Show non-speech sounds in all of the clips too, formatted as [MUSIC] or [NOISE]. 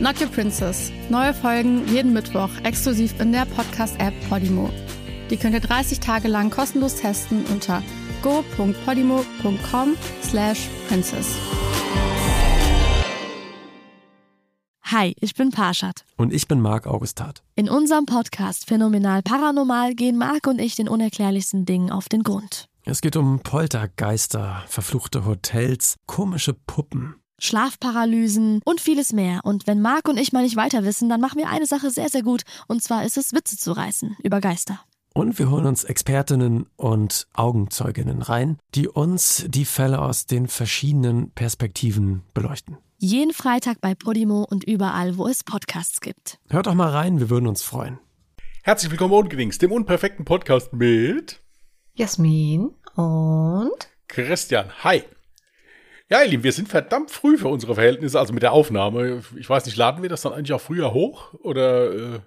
Not Your Princess. Neue Folgen jeden Mittwoch exklusiv in der Podcast-App Podimo. Die könnt ihr 30 Tage lang kostenlos testen unter go.podimo.com slash princess. Hi, ich bin Parshad. Und ich bin Marc Augustat. In unserem Podcast Phänomenal Paranormal gehen Marc und ich den unerklärlichsten Dingen auf den Grund. Es geht um Poltergeister, verfluchte Hotels, komische Puppen. Schlafparalysen und vieles mehr. Und wenn Marc und ich mal nicht weiter wissen, dann machen wir eine Sache sehr, sehr gut. Und zwar ist es, Witze zu reißen über Geister. Und wir holen uns Expertinnen und Augenzeuginnen rein, die uns die Fälle aus den verschiedenen Perspektiven beleuchten. Jeden Freitag bei Podimo und überall, wo es Podcasts gibt. Hört doch mal rein, wir würden uns freuen. Herzlich willkommen Ungedings, dem unperfekten Podcast mit Jasmin und Christian. Hi. Ja, ihr Lieben, wir sind verdammt früh für unsere Verhältnisse, also mit der Aufnahme. Ich weiß nicht, laden wir das dann eigentlich auch früher hoch? Oder äh,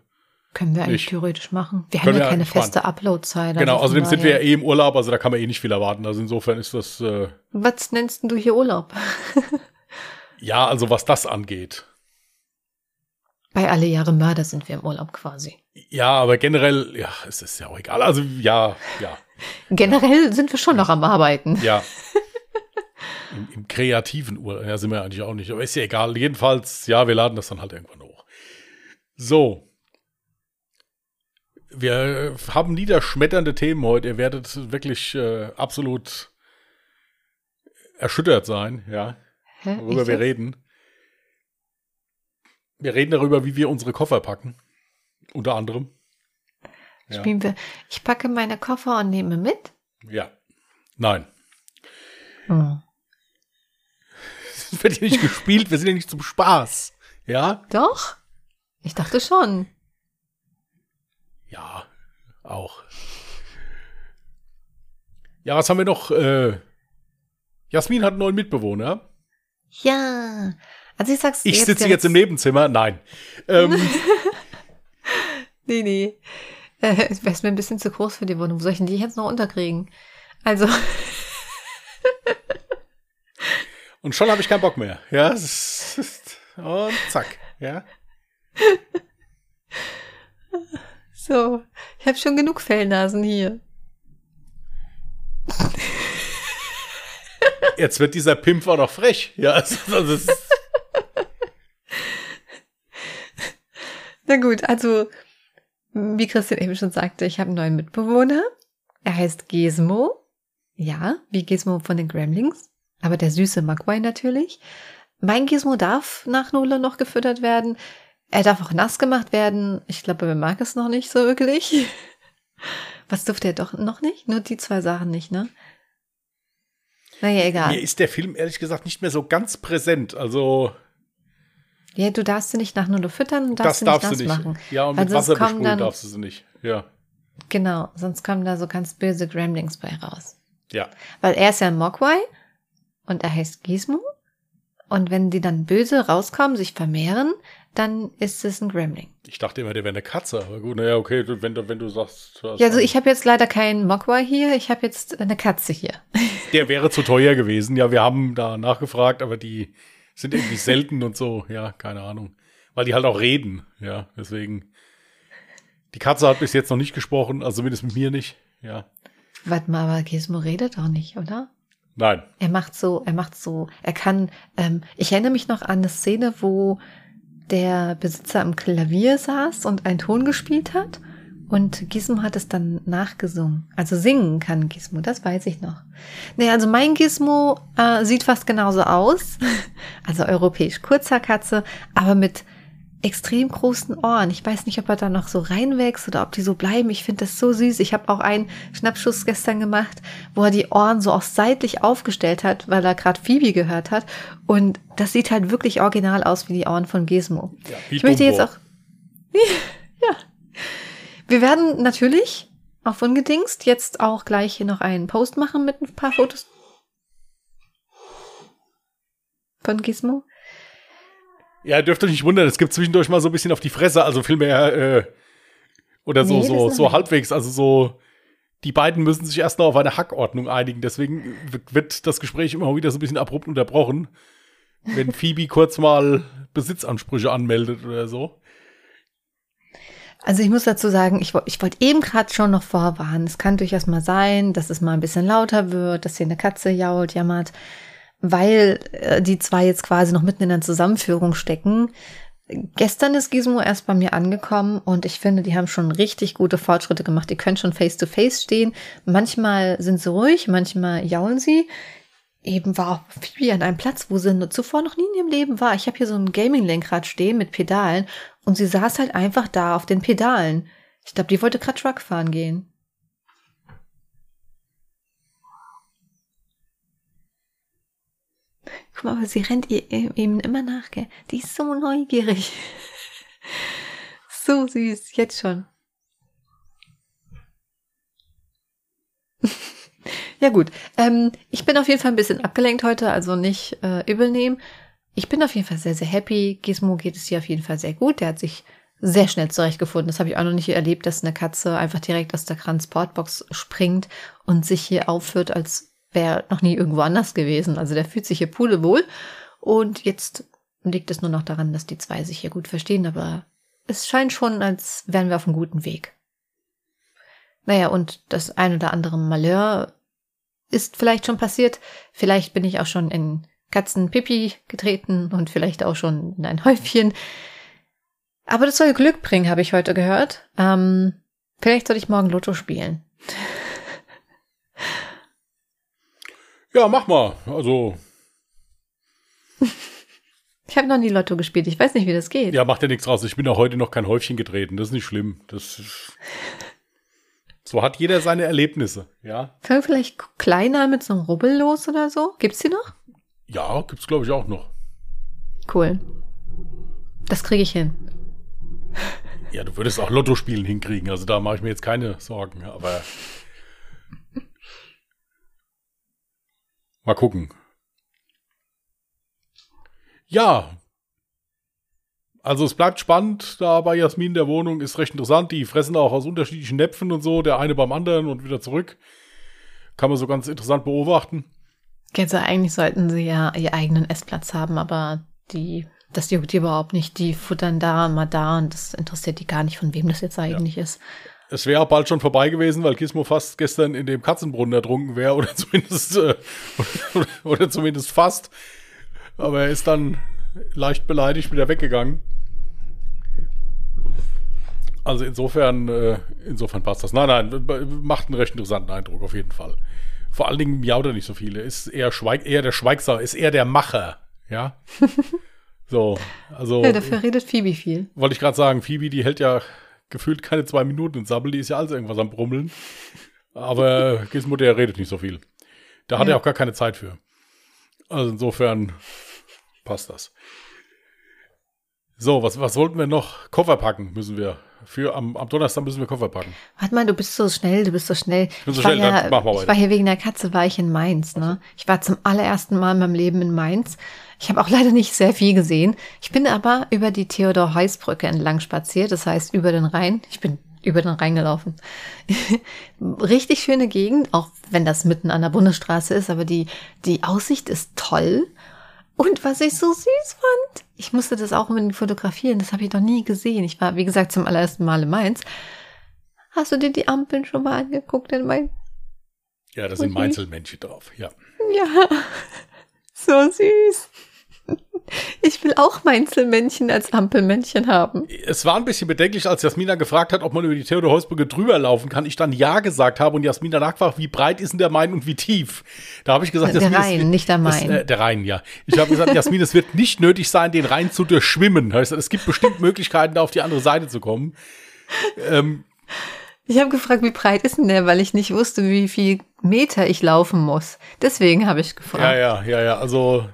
können wir eigentlich Nicht. theoretisch machen. Wir Können haben ja wir keine feste Upload-Zeit. genau, also außerdem sind wir ja eh im Urlaub, also da kann man eh nicht viel erwarten. Also insofern ist das äh, Was nennst denn du hier Urlaub? [LAUGHS] ja, also was das angeht. Bei alle Jahre Mörder sind wir im Urlaub quasi. Ja, aber generell, ja, es ist ja auch egal. Also ja, ja, Generell sind wir schon noch am Arbeiten. ja. [LAUGHS] Im, Im kreativen Urlaub, ja, sind wir eigentlich auch nicht, aber ist ja egal. Jedenfalls, ja, wir laden das dann halt irgendwann hoch. So. Wir haben niederschmetternde Themen heute. Ihr werdet wirklich äh, absolut erschüttert sein, ja, Hä? worüber Ich wir reden. Wir reden darüber, wie wir unsere Koffer packen. Unter anderem. Ja. Spielen wir. Ich packe meine Koffer und nehme mit. Ja. Nein. Oh. [LAUGHS] Wird hier nicht gespielt, wir sind ja nicht zum Spaß. Ja? Doch? Ich dachte schon. Ja, auch. Ja, was haben wir noch? Äh, Jasmin hat einen neuen Mitbewohner. Ja. Also ich sag's Ich sitze jetzt im Nebenzimmer. Nein. Ähm, [LAUGHS] Nee, nee. Äh, es wäre mir ein bisschen zu groß für die Wohnung. Wo soll ich denn die jetzt noch unterkriegen? Also, [LAUGHS] und schon habe ich keinen Bock mehr. Ja, und zack. Ja. so. Ich habe schon genug Fellnasen hier. Jetzt wird dieser Pimp auch noch frech. Ja, also Na gut, also, wie Christian eben schon sagte, ich habe einen neuen Mitbewohner. Er heißt Gizmo. Ja, wie Gizmo von den Gremlings. Aber der süße Magwai natürlich. Mein Gizmo darf nach Nole noch gefüttert werden. Er darf auch nass gemacht werden. Ich glaube, er mag es noch nicht so wirklich. [LAUGHS] Was durfte er doch noch nicht? Nur die zwei Sachen nicht, ne? Naja, egal. mir ist der Film ehrlich gesagt nicht mehr so ganz präsent. Also, Ja, du darfst sie nicht nach Nole füttern und das darfst sie darfst nicht du nicht. machen. Ja, und Weil mit Wasser besprühen dann- darfst du sie nicht. Ja. Genau, sonst kommen da so ganz böse Gremlings bei raus. Ja. Weil er ist ja ein Mogwai und er heißt Gizmo. Und wenn die dann böse rauskommen, sich vermehren, dann ist es ein Gremling. Ich dachte immer, der wäre eine Katze, aber gut, naja, okay, wenn du, wenn du sagst. Ja, also ich habe jetzt leider keinen Mogwai hier, ich habe jetzt eine Katze hier. [LAUGHS] Der wäre zu teuer gewesen. Ja, wir haben da nachgefragt, aber die sind irgendwie selten und so. Ja, keine Ahnung. Weil die halt auch reden. Ja, deswegen. Die Katze hat bis jetzt noch nicht gesprochen, also zumindest mit mir nicht. Ja. Warte mal, aber Gizmo redet auch nicht, oder? Nein. Er macht so, er macht so, er kann, ähm, ich erinnere mich noch an eine Szene, wo der Besitzer am Klavier saß und einen Ton gespielt hat und Gizmo hat es dann nachgesungen. Also singen kann Gizmo, das weiß ich noch. Nee, also mein Gizmo äh, sieht fast genauso aus. [LAUGHS] Also europäisch kurzer Katze, aber mit extrem großen Ohren. Ich weiß nicht, ob er da noch so reinwächst oder ob die so bleiben. Ich finde das so süß. Ich habe auch einen Schnappschuss gestern gemacht, wo er die Ohren so auch seitlich aufgestellt hat, weil er gerade Phoebe gehört hat. Und das sieht halt wirklich original aus wie die Ohren von Gizmo. Ja, ich möchte jetzt auch. [LAUGHS] ja. Wir werden natürlich auf ungedingst jetzt auch gleich hier noch einen Post machen mit ein paar Fotos von Gizmo. Ja, dürft euch nicht wundern, es gibt zwischendurch mal so ein bisschen auf die Fresse, also vielmehr, äh, oder so, Nee, so, so halbwegs, also so, die beiden müssen sich erst noch auf eine Hackordnung einigen, deswegen wird- das Gespräch immer wieder so ein bisschen abrupt unterbrochen, wenn [LAUGHS] Phoebe kurz mal Besitzansprüche anmeldet oder so. Also ich muss dazu sagen, ich, ich wollte eben gerade schon noch vorwarnen. Es kann durchaus mal sein, dass es mal ein bisschen lauter wird, dass hier eine Katze jault, jammert, weil äh, die zwei jetzt quasi noch mitten in der Zusammenführung stecken. Gestern ist Gizmo erst bei mir angekommen und ich finde, die haben schon richtig gute Fortschritte gemacht. Die können schon face to face stehen. Manchmal sind sie ruhig, manchmal jaulen sie. Eben war auch Phoebe an einem Platz, wo sie zuvor noch nie in ihrem Leben war. Ich habe hier so ein Gaming-Lenkrad stehen mit Pedalen und sie saß halt einfach da auf den Pedalen. Ich glaube, die wollte gerade Truck fahren gehen. Guck mal, aber sie rennt ihr eben immer nach, gell? Die ist so neugierig. [LAUGHS] so süß, jetzt schon. [LAUGHS] ja gut, ähm, ich bin auf jeden Fall ein bisschen abgelenkt heute, also nicht äh, übel nehmen. Ich bin auf jeden Fall sehr, sehr happy. Gizmo geht es hier auf jeden Fall sehr gut. Der hat sich sehr schnell zurechtgefunden. Das habe ich auch noch nicht erlebt, dass eine Katze einfach direkt aus der Transportbox springt und sich hier aufführt, als wäre noch nie irgendwo anders gewesen. Also der fühlt sich hier pudelwohl. Und jetzt liegt es nur noch daran, dass die zwei sich hier gut verstehen, aber es scheint schon, als wären wir auf einem guten Weg. Naja, und das ein oder andere Malheur ist vielleicht schon passiert. Vielleicht bin ich auch schon in Katzenpipi getreten und vielleicht auch schon in ein Häufchen. Aber das soll Glück bringen, habe ich heute gehört. Ähm, vielleicht soll ich morgen Lotto spielen. Ja, mach mal, also, [LAUGHS] Ich habe noch nie Lotto gespielt. Ich weiß nicht, wie das geht. ja, macht ja nichts raus. Ich bin auch heute noch kein Häufchen getreten, das ist nicht schlimm. Das ist, [LAUGHS] so hat jeder seine Erlebnisse, ja. Fangen wir vielleicht kleiner mit so einem Rubbel los oder so? Gibt's die noch? Ja, gibt's glaube ich auch noch. Cool. Das kriege ich hin. Ja, du würdest auch Lotto spielen hinkriegen, also da mache ich mir jetzt keine Sorgen, aber mal gucken. Ja. Also es bleibt spannend, da bei Jasmin in der Wohnung ist recht interessant. Die fressen auch aus unterschiedlichen Näpfen und so, der eine beim anderen und wieder zurück. Kann man so ganz interessant beobachten. Also eigentlich sollten sie ja ihren eigenen Essplatz haben, aber die, das juckt die überhaupt nicht. Die futtern da, mal da und das interessiert die gar nicht, von wem das jetzt eigentlich ist. Es wäre auch bald schon vorbei gewesen, weil Gizmo fast gestern in dem Katzenbrunnen ertrunken wäre oder [LAUGHS] zumindest äh, oder, [LAUGHS] oder zumindest fast. Aber er ist dann leicht beleidigt wieder weggegangen. Also insofern, äh, insofern passt das. Nein, nein, macht einen recht interessanten Eindruck auf jeden Fall. Vor allen Dingen miaut er nicht so viele. Ist eher schweig, eher der Schweigsam, ist eher der Macher, ja. [LAUGHS] so, also Ja, dafür redet Phoebe viel. wollte ich gerade sagen, Phoebe, die hält ja gefühlt keine zwei Minuten in Sabbel, die ist ja alles irgendwas am Brummeln. Aber Gizmo, der redet nicht so viel. Da hat Ja. er auch gar keine Zeit für. Also insofern passt das. So, was, was wollten wir noch? Koffer packen müssen wir. Für am, am Donnerstag müssen wir Koffer packen. Warte mal, du bist so schnell, du bist so schnell. bin so ich war, schnell, dann ja, mach mal ich war hier wegen der Katze, war ich in Mainz, ne? Ich war zum allerersten Mal in meinem Leben in Mainz. Ich habe auch leider nicht sehr viel gesehen. Ich bin aber über die Theodor-Heuss-Brücke entlang spaziert, das heißt über den Rhein. Ich bin über den Rhein gelaufen. [LAUGHS] Richtig schöne Gegend, auch wenn das mitten an der Bundesstraße ist, aber die, die Aussicht ist toll. Und was ich so süß fand, ich musste das auch unbedingt fotografieren, das habe ich noch nie gesehen. Ich war, wie gesagt, zum allerersten Mal in Mainz. Hast du dir die Ampeln schon mal angeguckt in Mainz? Ja, da sind. Mainzelmännchen drauf. Ja. Ja, so süß. Ich will auch Mainzelmännchen als Ampelmännchen haben. Es war ein bisschen bedenklich, als Jasmina gefragt hat, ob man über die Theodor-Heuss-Brücke drüber laufen kann. Ich dann Ja gesagt habe und Jasmina nachgefragt, wie breit ist denn der Main und wie tief? Da habe ich gesagt, Der Jasmin, Rhein, wird- nicht der Main. äh, der Rhein, ja. Ich habe gesagt, Jasmin, es wird nicht nötig sein, den Rhein zu durchschwimmen. Heißt, es gibt bestimmt Möglichkeiten, da auf die andere Seite zu kommen. Ähm, Ich habe gefragt, wie breit ist denn der, weil ich nicht wusste, wie viel Meter ich laufen muss. Deswegen habe ich gefragt. ja, ja, ja, ja. Also,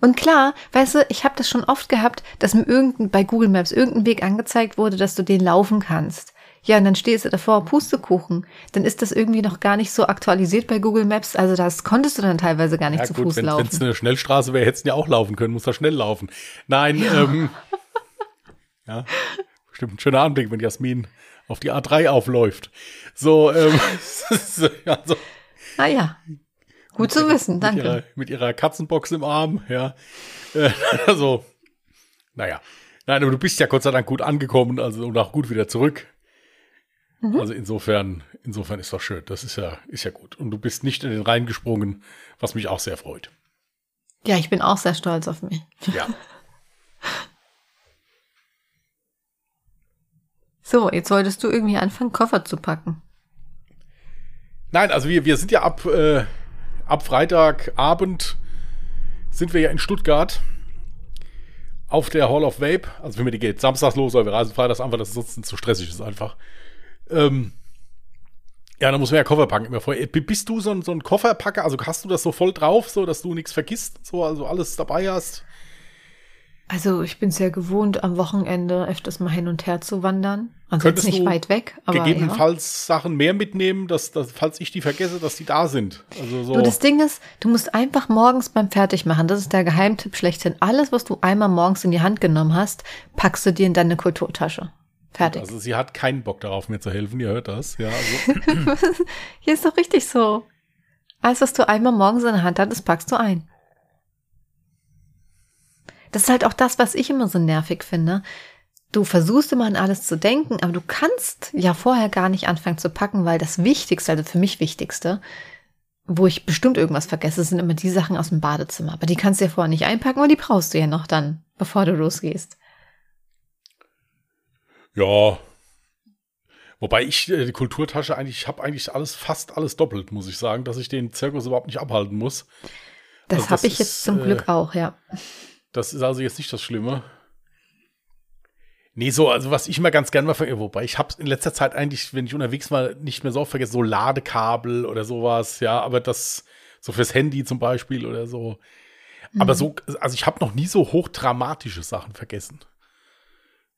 Und klar, weißt du, ich habe das schon oft gehabt, dass mir irgendein, bei Google Maps irgendein Weg angezeigt wurde, dass du den laufen kannst. Ja, und dann stehst du davor, Pustekuchen. Dann ist das irgendwie noch gar nicht so aktualisiert bei Google Maps. Also das konntest du dann teilweise gar nicht Ja zu gut, Fuß wenn laufen. es eine Schnellstraße wäre, hättest du ja auch laufen können, muss da schnell laufen. Nein, ja. Ähm, [LAUGHS] ja, bestimmt ein schöner Anblick, wenn Jasmin auf die A3 aufläuft. So, ähm, [LAUGHS] [LAUGHS] also, Naja, gut zu wissen, mit danke. ihrer, mit ihrer Katzenbox im Arm, ja. Äh, [LAUGHS] also, naja. Nein, aber du bist ja Gott sei Dank gut angekommen, also und auch gut wieder zurück. Mhm. Also insofern, insofern ist doch schön. Das ist ja, ist ja gut. Und du bist nicht in den Rhein gesprungen, was mich auch sehr freut. Ja, ich bin auch sehr stolz auf mich. Ja. So, jetzt solltest du irgendwie anfangen, Koffer zu packen. Nein, also wir, wir sind ja ab, äh, ab Freitagabend sind wir ja in Stuttgart auf der Hall of Vape. Also wenn mir die geht samstags los, weil wir reisen freitags einfach, dass es sonst zu stressig ist einfach. Ähm, ja, dann muss man ja Koffer packen immer vorher. B- Bist du so ein, so ein Kofferpacker? Also hast du das so voll drauf, so dass du nichts vergisst, so also alles dabei hast? Also ich bin sehr gewohnt, am Wochenende öfters mal hin und her zu wandern. Also Könntest jetzt nicht du weit weg, aber ja. Gegebenenfalls Sachen mehr mitnehmen, dass, dass, falls ich die vergesse, dass die da sind. Also so. Du, das Ding ist, du musst einfach morgens beim Fertigmachen, das ist der Geheimtipp schlechthin, alles, was du einmal morgens in die Hand genommen hast, packst du dir in deine Kulturtasche. Fertig. also sie hat keinen Bock darauf, mir zu helfen. Ihr hört das. Ja, also, [LAUGHS] Hier ist doch richtig so. Alles, was du einmal morgens in der Hand hattest, packst du ein. Das ist halt auch das, was ich immer so nervig finde. Du versuchst immer an alles zu denken, aber du kannst ja vorher gar nicht anfangen zu packen, weil das Wichtigste, also für mich Wichtigste, wo ich bestimmt irgendwas vergesse, sind immer die Sachen aus dem Badezimmer. Aber die kannst du ja vorher nicht einpacken, weil die brauchst du ja noch dann, bevor du losgehst. ja. Wobei ich äh, die Kulturtasche eigentlich, ich habe eigentlich alles, fast alles doppelt, muss ich sagen, dass ich den Zirkus überhaupt nicht abhalten muss. Das Also habe ich jetzt zum äh, Glück auch, ja. Das ist also jetzt nicht das Schlimme. Nee, so, also was ich immer ganz gerne mal vergesse, wobei ich habe in letzter Zeit eigentlich, wenn ich unterwegs war, nicht mehr so oft vergessen, so Ladekabel oder sowas, ja, aber das, so fürs Handy zum Beispiel oder so. Aber so, also ich habe noch nie so hochdramatische Sachen vergessen.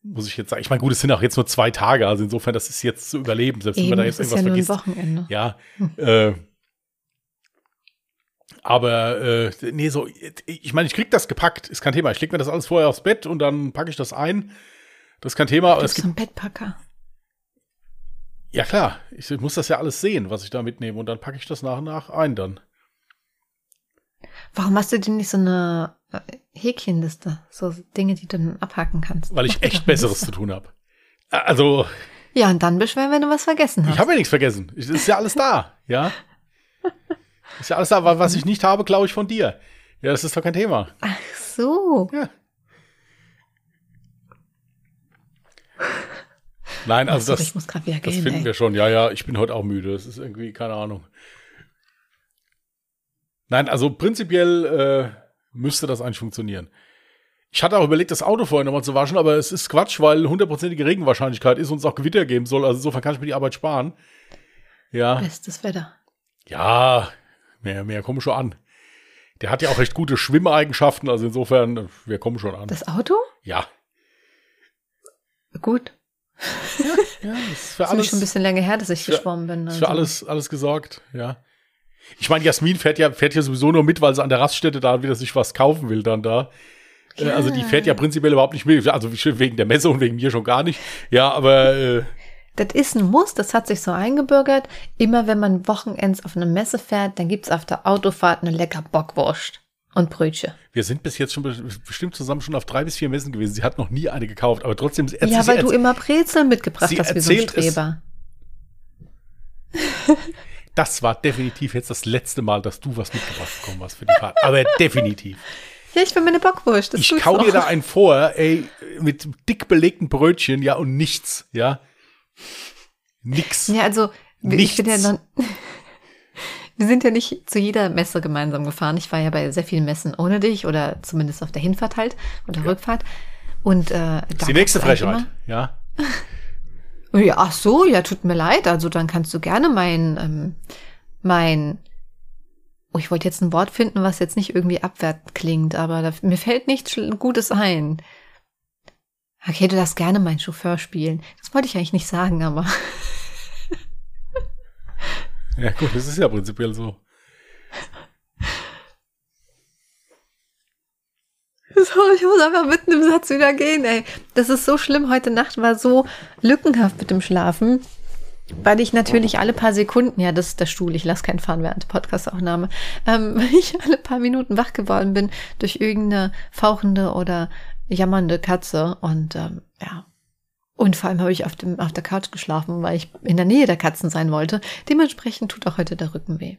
Muss ich jetzt sagen. Ich meine, gut, es sind auch jetzt nur zwei Tage, also insofern, das ist jetzt zu überleben, selbst wenn Eben, man da jetzt ist ja irgendwas ein vergisst. Wochenende. Ja, äh, aber äh, nee, so, ich meine, ich krieg das gepackt, ist kein Thema. Ich leg mir das alles vorher aufs Bett und dann packe ich das ein. Das ist kein Thema. Du bist so ein Bettpacker. ja klar, ich muss das ja alles sehen, was ich da mitnehme und dann packe ich das nach und nach ein dann. Warum hast du denn nicht so eine äh, Häkchenliste? So Dinge, die du dann abhaken kannst. Weil Mach ich dir echt Besseres zu tun habe. Also, Ja, und dann beschweren, wenn du was vergessen hast. ich habe ja nichts vergessen. Es ist ja alles da, ja. Ist ja alles da, wa- was ich nicht habe, glaube ich von dir. Ja, das ist doch kein Thema. Ach so. Ja. Nein, also so, das, ich muss gerade wieder Das gehen, finden ey. wir schon. Ja, ja, ich bin heute auch müde. Das ist irgendwie, keine Ahnung. Nein, also prinzipiell äh, müsste das eigentlich funktionieren. Ich hatte auch überlegt, das Auto vorher nochmal zu waschen, aber es ist Quatsch, weil hundertprozentige Regenwahrscheinlichkeit ist und es auch Gewitter geben soll. Also insofern kann ich mir die Arbeit sparen. Ja, Bestes Wetter. ja, mehr, mehr kommen schon an. Der hat ja auch recht gute Schwimmereigenschaften, also insofern, wir kommen schon an. Das Auto? ja. Gut. Ja, das ist für Das [LAUGHS] ist schon ein bisschen länger her, dass ich für- geschwommen bin. Ist also. für alles, alles gesorgt, ja. Ich meine, Jasmin fährt ja, fährt ja sowieso nur mit, weil sie an der Raststätte da wieder sich was kaufen will dann da. Äh, Also die fährt ja prinzipiell überhaupt nicht mit. Also wegen der Messe und wegen mir schon gar nicht. Ja, aber äh, Das ist ein Muss, das hat sich so eingebürgert. Immer wenn man Wochenends auf eine Messe fährt, dann gibt's auf der Autofahrt eine lecker Bockwurst und Brötchen. wir sind bis jetzt schon be- bestimmt zusammen schon auf drei bis vier Messen gewesen. Sie hat noch nie eine gekauft, aber trotzdem erzählt ja, weil du immer Brezeln mitgebracht hast wie so ein es- Streber. [LAUGHS] das war definitiv jetzt das letzte Mal, dass du was mitgebracht bekommen hast für die Fahrt. Aber definitiv. [LAUGHS] Ja, ich bin meine Bockwurst. Ich kau dir da einen vor, ey, mit dick belegten Brötchen, ja, und nichts, ja. Nix. Ja, also wir- ich bin ja Nichts. noch, [LAUGHS] wir sind ja nicht zu jeder Messe gemeinsam gefahren. Ich war ja bei sehr vielen Messen ohne dich oder zumindest auf der Hinfahrt halt oder Rückfahrt. Und äh, da Das ist die nächste Frechheit, ja. [LAUGHS] Ja, ach so, ja, tut mir leid. Also dann kannst du gerne mein ähm, mein Oh, ich wollte jetzt ein Wort finden, was jetzt nicht irgendwie abwertend klingt, aber da, mir fällt nichts Gutes ein. Okay, du darfst gerne meinen Chauffeur spielen. Das wollte ich eigentlich nicht sagen, aber. Ja, gut, das ist ja prinzipiell so. Sorry, ich muss einfach mitten im Satz wieder gehen, ey. Das ist so schlimm. Heute Nacht war so lückenhaft mit dem Schlafen, weil ich natürlich alle paar Sekunden, ja, das ist der Stuhl, ich lasse keinen fahren während der Podcastaufnahme, ähm, [LAUGHS] weil ich alle paar Minuten wach geworden bin durch irgendeine fauchende oder jammernde Katze und ähm, ja. Und vor allem habe ich auf, dem, auf der Couch geschlafen, weil ich in der Nähe der Katzen sein wollte. Dementsprechend tut auch heute der Rücken weh.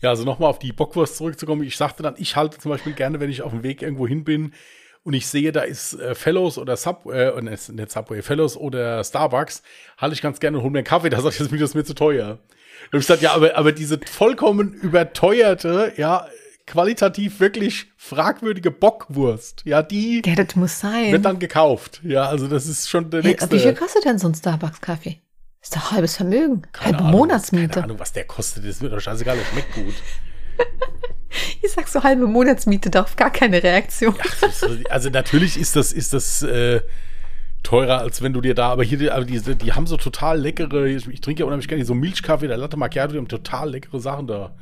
Ja, also nochmal auf die Bockwurst zurückzukommen. Ich sagte dann, ich halte zum Beispiel gerne, wenn ich auf dem Weg irgendwo hin bin und ich sehe, da ist äh, Fellows oder Sub, äh, nicht Subway, Fellows oder Starbucks, halte ich ganz gerne und hole mir einen Kaffee. [LAUGHS] Da sage ich, das ist mir zu teuer. Und ich gesagt, ja, aber, aber diese vollkommen überteuerte, ja, qualitativ wirklich fragwürdige Bockwurst, ja, die Ja, das muss sein. wird dann gekauft. Ja, also das ist schon der Hey, nächste. wie viel kostet denn so ein Starbucks-Kaffee? Ist doch halbes Vermögen. Keine Halbe Ahnung, Monatsmiete. Keine Ahnung, was der kostet. Das wird doch scheißegal, das schmeckt gut. [LAUGHS] Ich sag so halbe Monatsmiete, darauf gar keine Reaktion. Ist- Also natürlich ist das, ist das äh, teurer, als wenn du dir da, aber hier, die- aber die, die haben so total leckere, ich, ich trinke ja unheimlich gerne so Milchkaffee, der Latte Macchiato, die haben total leckere Sachen da.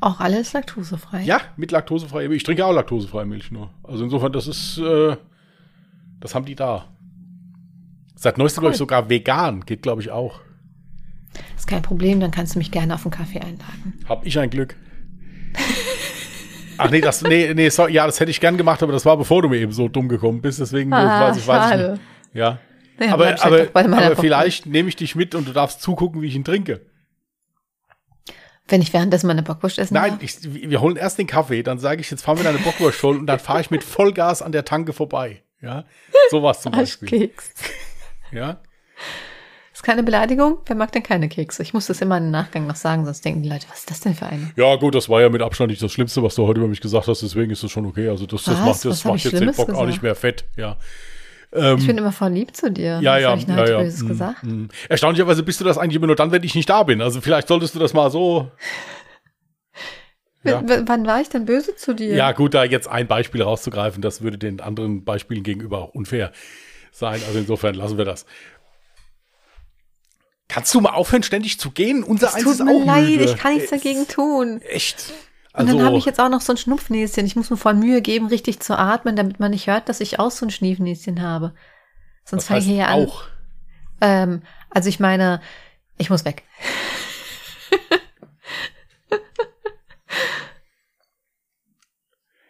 Auch alles laktosefrei. Ja, mit laktosefrei. Ich trinke auch laktosefreie Milch nur. Also insofern, das ist, äh, das haben die da. Seit neuestem, glaube ich, sogar vegan. Geht, glaube ich, auch. Ist kein Problem, dann kannst du mich gerne auf einen Kaffee einladen. Hab ich ein Glück. Ach nee, das, nee, nee, sorry, ja, das hätte ich gern gemacht, aber das war bevor du mir eben so dumm gekommen bist, deswegen Ah, weiß ich, weiß ich nicht. Ja. Naja, aber halt aber, aber vielleicht nehme ich dich mit und du darfst zugucken, wie ich ihn trinke. Wenn ich währenddessen meine Bockwurst essen Nein, ich, wir holen erst den Kaffee, dann sage ich, jetzt fahren wir deine Bockwurst holen und dann fahre ich mit Vollgas an der Tanke vorbei. Ja, sowas zum Beispiel. Keks. Ja, Ist keine Beleidigung? Wer mag denn keine Kekse? Ich muss das immer im Nachgang noch sagen, sonst denken die Leute, was ist das denn für eine? ja, gut, das war ja mit Abstand nicht das Schlimmste, was du heute über mich gesagt hast, deswegen ist das schon okay. Also das, das Was? macht, das macht jetzt den Bock auch gesagt? nicht mehr fett. Ja, Ich bin immer voll lieb zu dir. Ähm, ja, ja, ich ja, ja. Mm, gesagt? mm. Erstaunlicherweise bist du das eigentlich immer nur dann, wenn ich nicht da bin. Also vielleicht solltest du das mal so. Ja. Wann war ich denn böse zu dir? Ja, gut, da jetzt ein Beispiel rauszugreifen, das würde den anderen Beispielen gegenüber auch unfair sein. Also insofern lassen wir das. Kannst du mal aufhören, ständig zu gehen? Unser Es eins tut ist mir auch leid, müde. ich kann nichts dagegen tun. Echt? Und Also, dann habe ich jetzt auch noch so ein Schnupfnäschen. Ich muss mir voll Mühe geben, richtig zu atmen, damit man nicht hört, dass ich auch so ein Schniefnäschen habe. Sonst fange ich hier an. auch. Ähm, also ich meine, ich muss weg.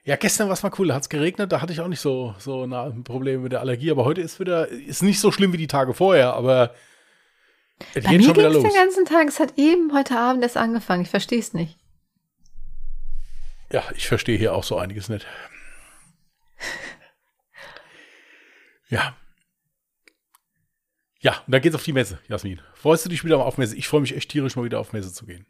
Ja, gestern war es mal cool, da hat es geregnet, da hatte ich auch nicht so, so na, Probleme mit der Allergie, aber heute ist wieder, ist nicht so schlimm wie die Tage vorher, aber es Bei geht mir schon wieder es los. den ganzen Tag. Es hat eben heute Abend erst angefangen. Ich verstehe es nicht. Ja, ich verstehe hier auch so einiges nicht. Ja. Ja, und dann geht's auf die Messe, Jasmin. Freust du dich wieder auf Messe? Ich freue mich echt tierisch, mal wieder auf Messe zu gehen.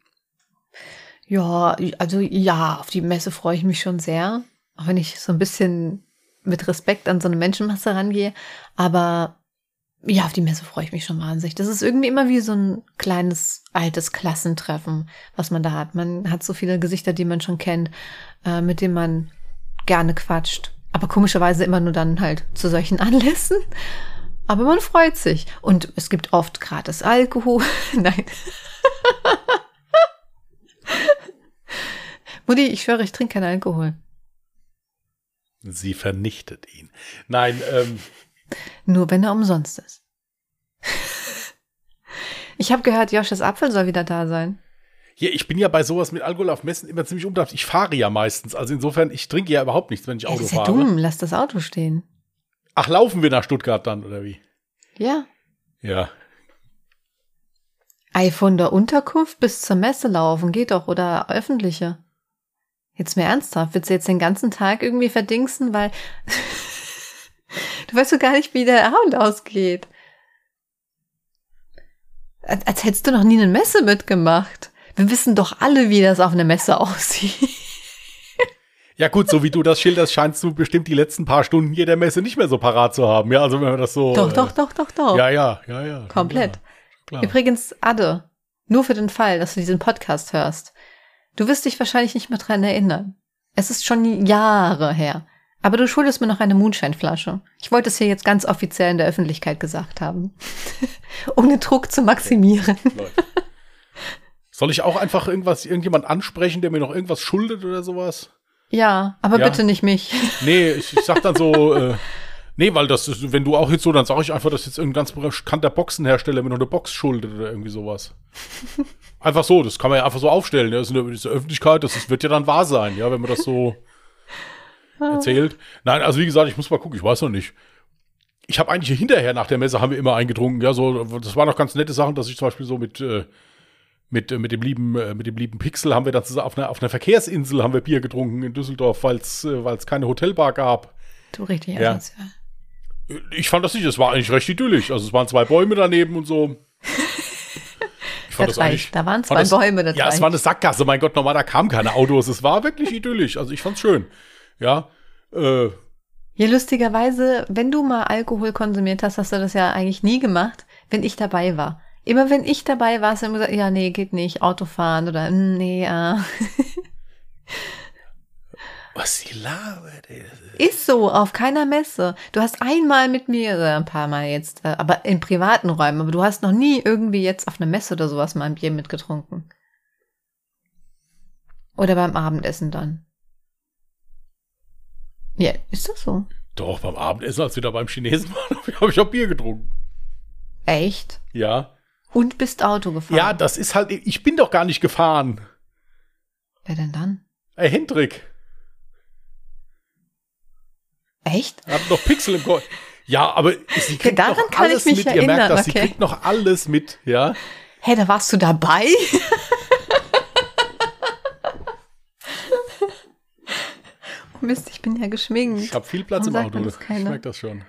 Ja, also ja, auf die Messe freue ich mich schon sehr. Auch wenn ich so ein bisschen mit Respekt an so eine Menschenmasse rangehe. Aber ja, auf die Messe freue ich mich schon wahnsinnig. Das ist irgendwie immer wie so ein kleines altes Klassentreffen, was man da hat. Man hat so viele Gesichter, die man schon kennt, äh, mit denen man gerne quatscht. Aber komischerweise immer nur dann halt zu solchen [LAUGHS] Anlässen. Aber man freut sich. Und es gibt oft gratis Alkohol. [LAUGHS] Nein. [LAUGHS] Mutti, ich schwöre, ich trinke keinen Alkohol. Sie vernichtet ihn. Nein, ähm, Nur wenn er umsonst ist. [LAUGHS] Ich habe gehört, Josches Apfel soll wieder da sein. hier, ich bin ja bei sowas mit Alkohol auf Messen immer ziemlich unbedarft. Ich fahre ja meistens. Also insofern, ich trinke ja überhaupt nichts, wenn ich Ja, Auto das ist ja fahre. dumm. Lass das Auto stehen. Ach, laufen wir nach Stuttgart dann, oder wie? Ja. Ja. Ei, von der Unterkunft bis zur Messe laufen geht doch. Oder öffentliche. Jetzt mehr ernsthaft. Willst du jetzt den ganzen Tag irgendwie verdingsen, weil du weißt doch gar nicht, wie der Abend ausgeht. Als, als hättest du noch nie eine Messe mitgemacht. Wir wissen doch alle, wie das auf einer Messe aussieht. Ja gut, so wie du das schilderst, scheinst du bestimmt die letzten paar Stunden hier der Messe nicht mehr so parat zu haben. Ja, also wenn man das so... Doch, äh, doch, doch, doch, doch. Ja, ja, ja, ja. Komplett. Klar. klar. Übrigens, Adde, nur für den Fall, dass du diesen Podcast hörst. Du wirst dich wahrscheinlich nicht mehr dran erinnern. Es ist schon Jahre her, Aber du schuldest mir noch eine Moonshine-Flasche. Ich wollte es hier jetzt ganz offiziell in der Öffentlichkeit gesagt haben. [LAUGHS] um den Druck zu maximieren. Soll ich auch einfach irgendwas, irgendjemand ansprechen, der mir noch irgendwas schuldet oder sowas? Ja, aber Ja. bitte nicht mich. [LAUGHS] Nee, ich, ich sag dann so, äh, nee, weil das ist, wenn du auch jetzt so, dann sage ich einfach, dass jetzt irgendein ganz bekannter Boxenhersteller mir noch eine Box schuldet oder irgendwie sowas. Einfach so, das kann man ja einfach so aufstellen. Ja. Das ist eine, das ist eine Öffentlichkeit, das ist, wird ja dann wahr sein, ja, wenn man das so erzählt. Nein, also wie gesagt, ich muss mal gucken, ich weiß noch nicht. Ich habe eigentlich hinterher nach der Messe haben wir immer eingetrunken, ja, so, das waren noch ganz nette Sachen, dass ich zum Beispiel so mit, äh, mit, äh, mit dem lieben, äh, mit dem lieben Pixel haben wir dann auf einer, auf einer Verkehrsinsel haben wir Bier getrunken in Düsseldorf, weil es äh, weil's keine Hotelbar gab. Du richtig Ja. asozial. Ich fand das nicht, es war eigentlich recht idyllisch. Also es waren zwei Bäume daneben und so. Ich Das reicht. Da waren fand zwei Bäume, das Ja, es war eine Sackgasse, mein Gott, normal, da kamen keine Autos. Es war wirklich idyllisch. Also ich fand's schön. Ja. Äh, Ja, lustigerweise, wenn du mal Alkohol konsumiert hast, hast du das ja eigentlich nie gemacht, wenn ich dabei war. Immer wenn ich dabei war, hast du immer gesagt, ja, nee, geht nicht, Autofahren oder "Mm, nee, ja. [LAUGHS] was sie labert, ey. Ist so, auf keiner Messe. Du hast einmal mit mir, äh, ein paar Mal jetzt, äh, aber in privaten Räumen, aber du hast noch nie irgendwie jetzt auf einer Messe oder sowas mal ein Bier mitgetrunken. Oder beim Abendessen dann. Ja, ist das so? Doch, beim Abendessen, als wir da beim Chinesen waren, [LAUGHS] habe ich auch Bier getrunken. Echt? Ja. Und bist Auto gefahren? Ja, das ist halt, ich bin doch gar nicht gefahren. Wer denn dann? Ey, Hendrik, Echt? hat noch Pixel im Kopf. Ja, aber sie kriegt daran noch kann ich alles mit. Ihr merkt das, sie okay. kriegt noch alles mit, ja. Hä, da warst du dabei? [LAUGHS] Mist, ich bin ja geschminkt. Ich habe viel Platz Warum im Auto. Ich merke das schon.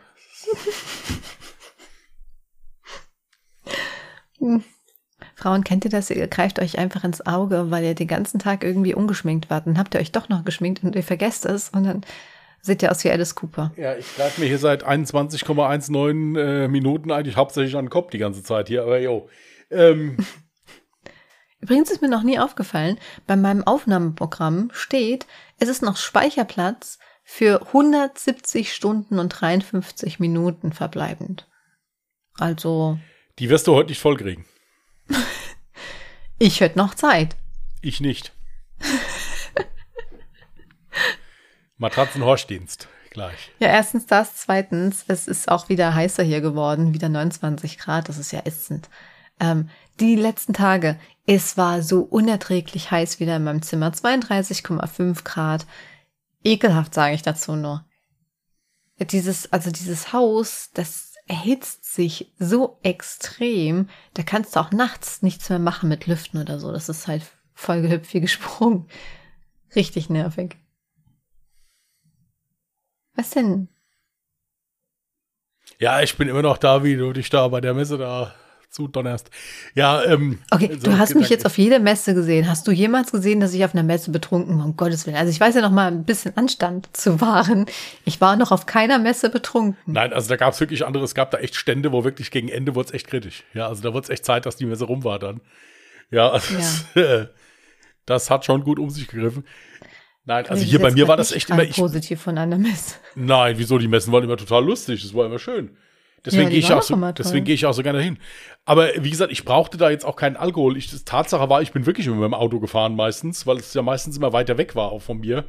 [LAUGHS] Frauen, kennt ihr das? Ihr greift euch einfach ins Auge, weil ihr den ganzen Tag irgendwie ungeschminkt wart. Dann habt ihr euch doch noch geschminkt und ihr vergesst es und dann seht ihr aus wie Alice Cooper. Ja, ich greife mir hier seit 21,19 äh, Minuten eigentlich hauptsächlich an den Kopf die ganze Zeit hier, aber jo. Ähm, [LAUGHS] Übrigens ist mir noch nie aufgefallen, bei meinem Aufnahmeprogramm steht, es ist noch Speicherplatz für 170 Stunden und 53 Minuten verbleibend. Also, die wirst du heute nicht vollkriegen. [LAUGHS] ich hätte noch Zeit. Ich nicht. [LAUGHS] Matratzenhorchdienst. Gleich. Ja, erstens das, zweitens, es ist auch wieder heißer hier geworden, wieder 29 Grad, das ist ja ätzend. Ähm, die letzten Tage, es war so unerträglich heiß wieder in meinem Zimmer, 32,5 Grad. Ekelhaft, sage ich dazu nur. Dieses, also dieses Haus, das erhitzt sich so extrem, da kannst du auch nachts nichts mehr machen mit Lüften oder so. Das ist halt voll gehüpft wie gesprungen. Richtig nervig. Was denn? Ja, ich bin immer noch da, wie du dich da bei der Messe da zudonnerst. Ja, ähm. Okay, so du hast mich jetzt auf jede Messe gesehen. Hast du jemals gesehen, dass ich auf einer Messe betrunken war? Um Gottes Willen. Also ich weiß ja noch mal ein bisschen Anstand zu wahren. Ich war noch auf keiner Messe betrunken. Nein, also da gab es wirklich andere, es gab da echt Stände, wo wirklich gegen Ende wurde es echt kritisch. Ja, also da wurde es echt Zeit, dass die Messe rum war dann. Ja, also Ja. Das, äh, das hat schon gut um sich gegriffen. Nein, also hier bei mir war das echt immer, ich, positiv von einer Messe. nein, wieso, die Messen waren immer total lustig, das war immer schön. Deswegen Ja, gehe ich auch so, deswegen gehe ich auch so gerne hin. Aber wie gesagt, ich brauchte da jetzt auch keinen Alkohol. Ich, Tatsache war, ich bin wirklich immer mit dem Auto gefahren meistens, weil es ja meistens immer weiter weg war auch von mir.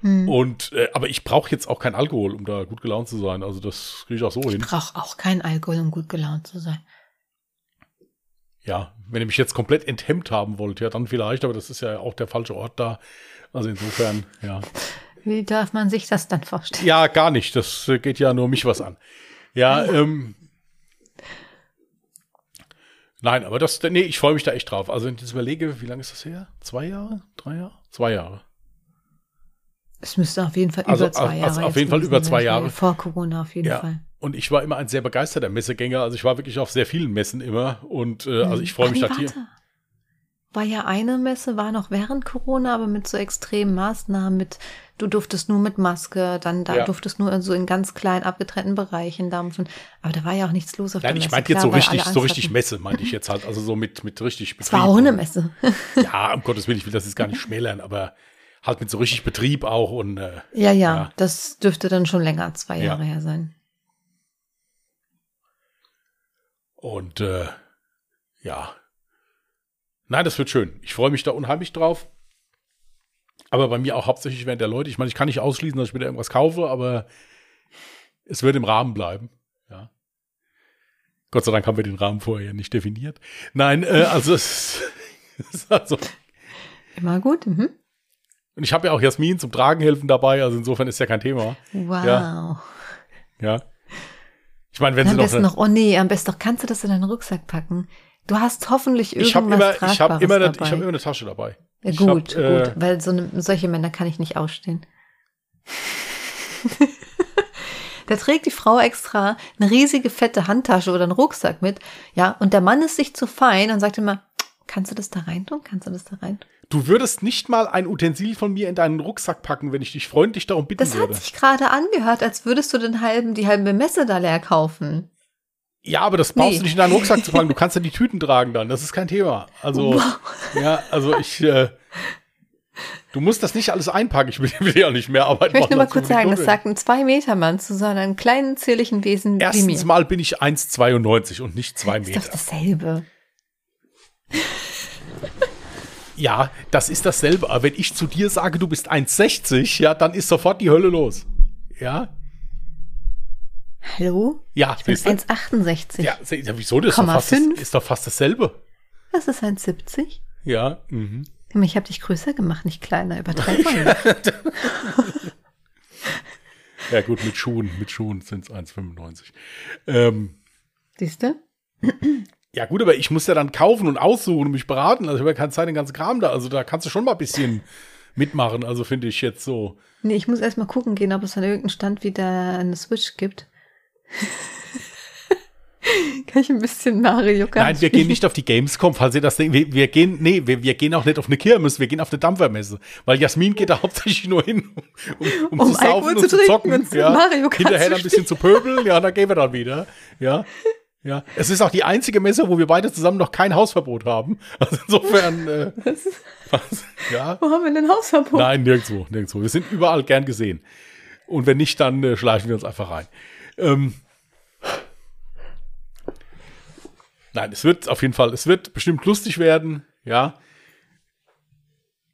Hm. Und äh, aber ich brauche jetzt auch keinen Alkohol, um da gut gelaunt zu sein. Also das kriege ich auch so hin. Ich brauche auch keinen Alkohol, um gut gelaunt zu sein. Ja, wenn ihr mich jetzt komplett enthemmt haben wollt, ja, dann vielleicht, aber das ist ja auch der falsche Ort da. Also insofern, ja. Wie darf man sich das dann vorstellen? Ja, gar nicht. Das äh, geht ja nur mich was an. Ja, ähm. Nein, aber das, nee, ich freue mich da echt drauf. Also, wenn ich jetzt überlege, wie lange ist das her? Zwei Jahre? Drei Jahre? Zwei Jahre. Es müsste auf jeden Fall Also, über zwei also Jahre auf jetzt jeden Fall über sein. zwei Jahre. Vor Corona auf jeden Ja. Fall. Und ich war immer ein sehr begeisterter Messegänger. Also, ich war wirklich auf sehr vielen Messen immer. Und äh, also, ich freue mich nee, da hier. War ja eine Messe, war noch während Corona, aber mit so extremen Maßnahmen, mit du durftest nur mit Maske, dann da Ja. durftest nur in so in ganz klein abgetrennten Bereichen dampfen. Aber da war ja auch nichts los auf Nein, der ich Messe. meinte jetzt so richtig, so richtig hatten. Messe, meinte ich jetzt halt. Also so mit, mit richtig Es war Betrieb auch eine Messe. [LAUGHS] Ja, um Gottes Willen, ich will das jetzt gar nicht schmälern, aber halt mit so richtig Betrieb auch und äh, Ja, ja, Ja. das dürfte dann schon länger, zwei Ja. Jahre her sein. Und äh, ja. Nein, das wird schön. Ich freue mich da unheimlich drauf. Aber bei mir auch hauptsächlich während der Leute. Ich meine, ich kann nicht ausschließen, dass ich wieder irgendwas kaufe, aber es wird im Rahmen bleiben. Ja. Gott sei Dank haben wir den Rahmen vorher nicht definiert. Nein, äh, also [LAUGHS] es ist also. Immer gut. Mhm. Und ich habe ja auch Jasmin zum Tragen helfen dabei, also insofern ist ja kein Thema. Wow. Ja. Ja. Ich meine, wenn am sie noch. besten noch, oh nee, am besten noch, kannst du das in deinen Rucksack packen? Du hast hoffentlich irgendwas ich habe immer, ich Tragbares immer, eine- dabei. ich habe immer eine Tasche dabei. ja, gut, hab, äh, gut, weil so eine, solche Männer kann ich nicht ausstehen. [LAUGHS] da trägt die Frau extra eine riesige fette Handtasche oder einen Rucksack mit, ja, und der Mann ist sich zu fein und sagt immer, kannst du das da rein tun? Kannst du das da rein tun? Du würdest nicht mal ein Utensil von mir in deinen Rucksack packen, wenn ich dich freundlich darum bitten Das würde. hat sich gerade angehört, als würdest du den halben, die halbe Messe da leer kaufen. Ja, aber das brauchst Nee. du nicht in deinen Rucksack zu packen. Du [LAUGHS] kannst ja die Tüten tragen dann. Das ist kein Thema. Also, ja, also ich, äh, du musst das nicht alles einpacken. Ich will, will ja nicht mehr Arbeit Ich möchte nur mal kurz sagen, das sagt ein Zwei-Meter-Mann zu so einem kleinen, zierlichen Wesen wie mir. Erstens mal bin ich 1,92 und nicht zwei ist doch Meter. dasselbe. Ja, das ist dasselbe. Aber wenn ich zu dir sage, du bist 1,60, ja, dann ist sofort die Hölle los. Ja? Hallo? Ja, Ich bin siehst du? 1,68. Ja, wieso? Das ist doch, fast das, ist doch fast dasselbe. Das ist 1,70. Ja, mhm. Ich habe dich größer gemacht, nicht kleiner. Übertreib mal. [LAUGHS] Ja, gut, mit Schuhen, mit Schuhen sind es 1,95. Ähm, Siehst du? ja, gut, aber ich muss ja dann kaufen und aussuchen und mich beraten. Also ich habe ja keine Zeit, den ganzen Kram da. Also da kannst du schon mal ein bisschen mitmachen. Also finde ich jetzt so. Nee, ich muss erst mal gucken gehen, ob es an irgendeinem Stand wieder eine Switch gibt. [LAUGHS] Kann ich ein bisschen Mario Kart Nein, wir spielen? gehen nicht auf die Gamescom, falls ihr das denkt. Wir, wir gehen, nee, wir, wir gehen auch nicht auf eine Kirmes, wir gehen auf eine Dampfermesse. Weil Jasmin geht da [LAUGHS] hauptsächlich nur hin, um, um, Um zu saufen und zu zu zocken. und ja. Mario Kart Hinterher ein bisschen zu pöbeln, ja, dann gehen wir dann wieder. Ja. Ja, es ist auch die einzige Messe, wo wir beide zusammen noch kein Hausverbot haben. Also insofern, äh, was, ja. Wo haben wir denn Hausverbot? Nein, nirgendwo, nirgendwo. Wir sind überall gern gesehen. Und wenn nicht, dann äh, schleichen wir uns einfach rein. Ähm, nein, es wird auf jeden Fall, es wird bestimmt lustig werden, ja.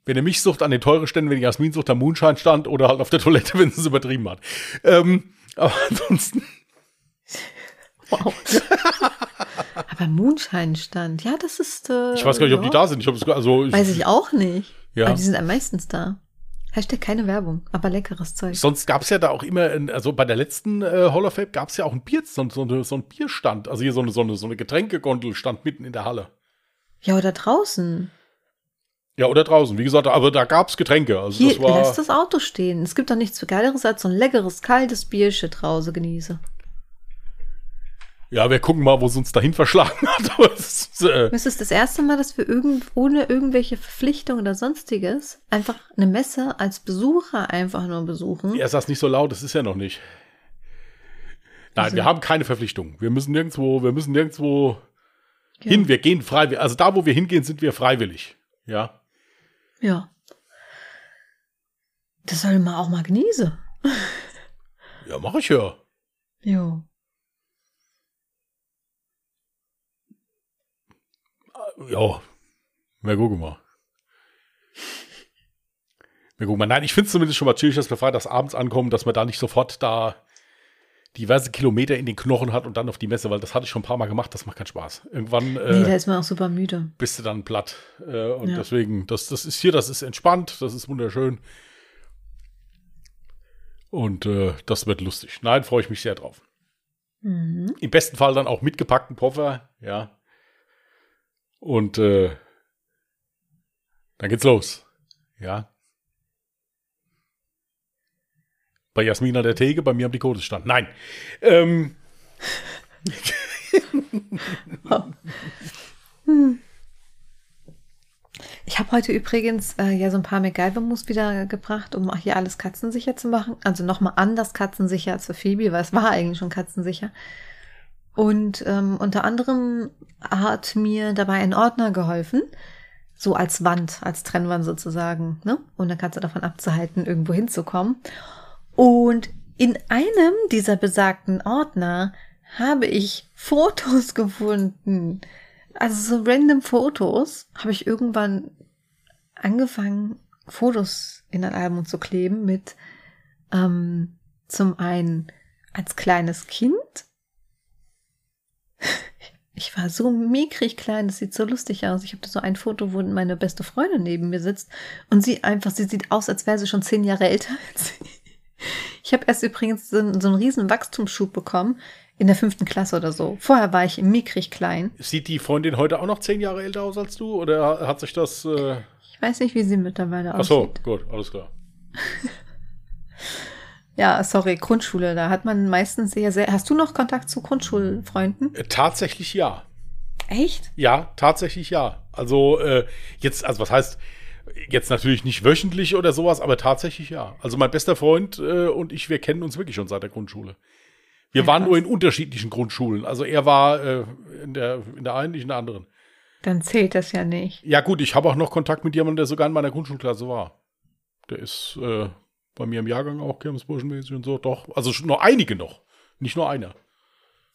Wenn ihr mich sucht an den teuren Ständen, wenn ihr Jasmin sucht am Moonshine-Stand oder halt auf der Toilette, [LAUGHS] wenn sie es übertrieben hat. Ähm, aber ansonsten, Wow. [LAUGHS] Aber Moonshine stand. Ja, das ist. Äh, ich weiß gar nicht, ob die ja. da sind. Ich also, Weiß ich auch nicht. Ja. Aber die sind am meistens da. Hashtag keine Werbung, aber leckeres Zeug. Sonst gab es ja da auch immer, ein, also bei der letzten äh, Hall of Fame gab es ja auch ein Bier, so, so, so ein Bierstand. Also hier so eine, so eine, so eine Getränkegondel stand mitten in der Halle. Ja, oder draußen. Ja, oder draußen. Wie gesagt, aber da gab es Getränke. Also Hier, das war. lass das Auto stehen. Es gibt doch nichts Geileres als so ein leckeres, kaltes Bierchen draußen genieße. Ja, wir gucken mal, wo es uns dahin verschlagen [LAUGHS] hat. Es ist, äh, Es ist das erste Mal, dass wir irgend, ohne irgendwelche Verpflichtungen oder sonstiges einfach eine Messe als Besucher einfach nur besuchen. er saß nicht so laut, das ist ja noch nicht. Nein, Also- wir haben keine Verpflichtung. Wir müssen nirgendwo, wir müssen nirgendwo hin. Wir gehen freiwillig. Also da, wo wir hingehen, sind wir freiwillig. Ja. Ja. Das soll man auch mal genießen. Ja, mache ich ja. Jo. Ja, wir gucken mal. Wir gucken mal. Nein, ich finde es zumindest schon mal chillig, dass wir freitags abends ankommen, dass man da nicht sofort da diverse Kilometer in den Knochen hat und dann auf die Messe, weil das hatte ich schon ein paar Mal gemacht, das macht keinen Spaß. Irgendwann Nee, äh, da ist man auch super müde. bist du dann platt. Äh, und Ja. deswegen, das, das ist hier, das ist entspannt, das ist wunderschön. Und äh, das wird lustig. Nein, freue ich mich sehr drauf. Mhm. Im besten Fall dann auch mitgepackten Koffer, ja. Und äh, dann geht's los. Ja. Bei Jasmin an der Theke, bei mir am Dekote stand. Nein. Ähm, [LAUGHS] Ich habe heute übrigens äh, ja so ein paar MacGyver-Mus wieder gebracht, um auch hier alles katzensicher zu machen. Also nochmal anders katzensicher als für Phoebe, weil es war eigentlich schon katzensicher. Und ähm, unter anderem hat mir dabei ein Ordner geholfen. so als Wand, als Trennwand sozusagen, ne? Dann kannst du davon abzuhalten, irgendwo hinzukommen. Und in einem dieser besagten Ordner habe ich Fotos [LAUGHS] gefunden. Also so random Fotos habe ich irgendwann angefangen, Fotos in ein Album zu kleben mit ähm, zum einen als kleines Kind. Ich war so mickrig klein, das sieht so lustig aus. Ich habe da so ein Foto, wo meine beste Freundin neben mir sitzt und sie einfach, sie sieht aus, als wäre sie schon zehn Jahre älter [LAUGHS] als ich. Ich habe erst übrigens so, so einen riesen Wachstumsschub bekommen in der fünften Klasse oder so. Vorher war ich mickrig klein. Sieht die Freundin heute auch noch zehn Jahre älter aus als du? Oder hat sich das. Äh ich weiß nicht, wie sie mittlerweile Ach so, aussieht. gut, alles klar. [LAUGHS] Ja, sorry, Grundschule, da hat man meistens sehr, sehr. Hast du noch Kontakt zu Grundschulfreunden? Äh, tatsächlich ja. Echt? Ja, tatsächlich ja. Also äh, jetzt, also was heißt, jetzt natürlich nicht wöchentlich oder sowas, aber tatsächlich ja. Also mein bester Freund äh, und ich, wir kennen uns wirklich schon seit der Grundschule. Wir Ja, waren krass. nur in unterschiedlichen Grundschulen. Also er war äh, in, der, in der einen, ich in der anderen. Dann zählt das ja nicht. Ja gut, ich habe auch noch Kontakt mit jemandem, der sogar in meiner Grundschulklasse war. Der ist äh, bei mir im Jahrgang auch Kirmesburschenmäßig und so. Doch, also noch einige noch. Nicht nur einer.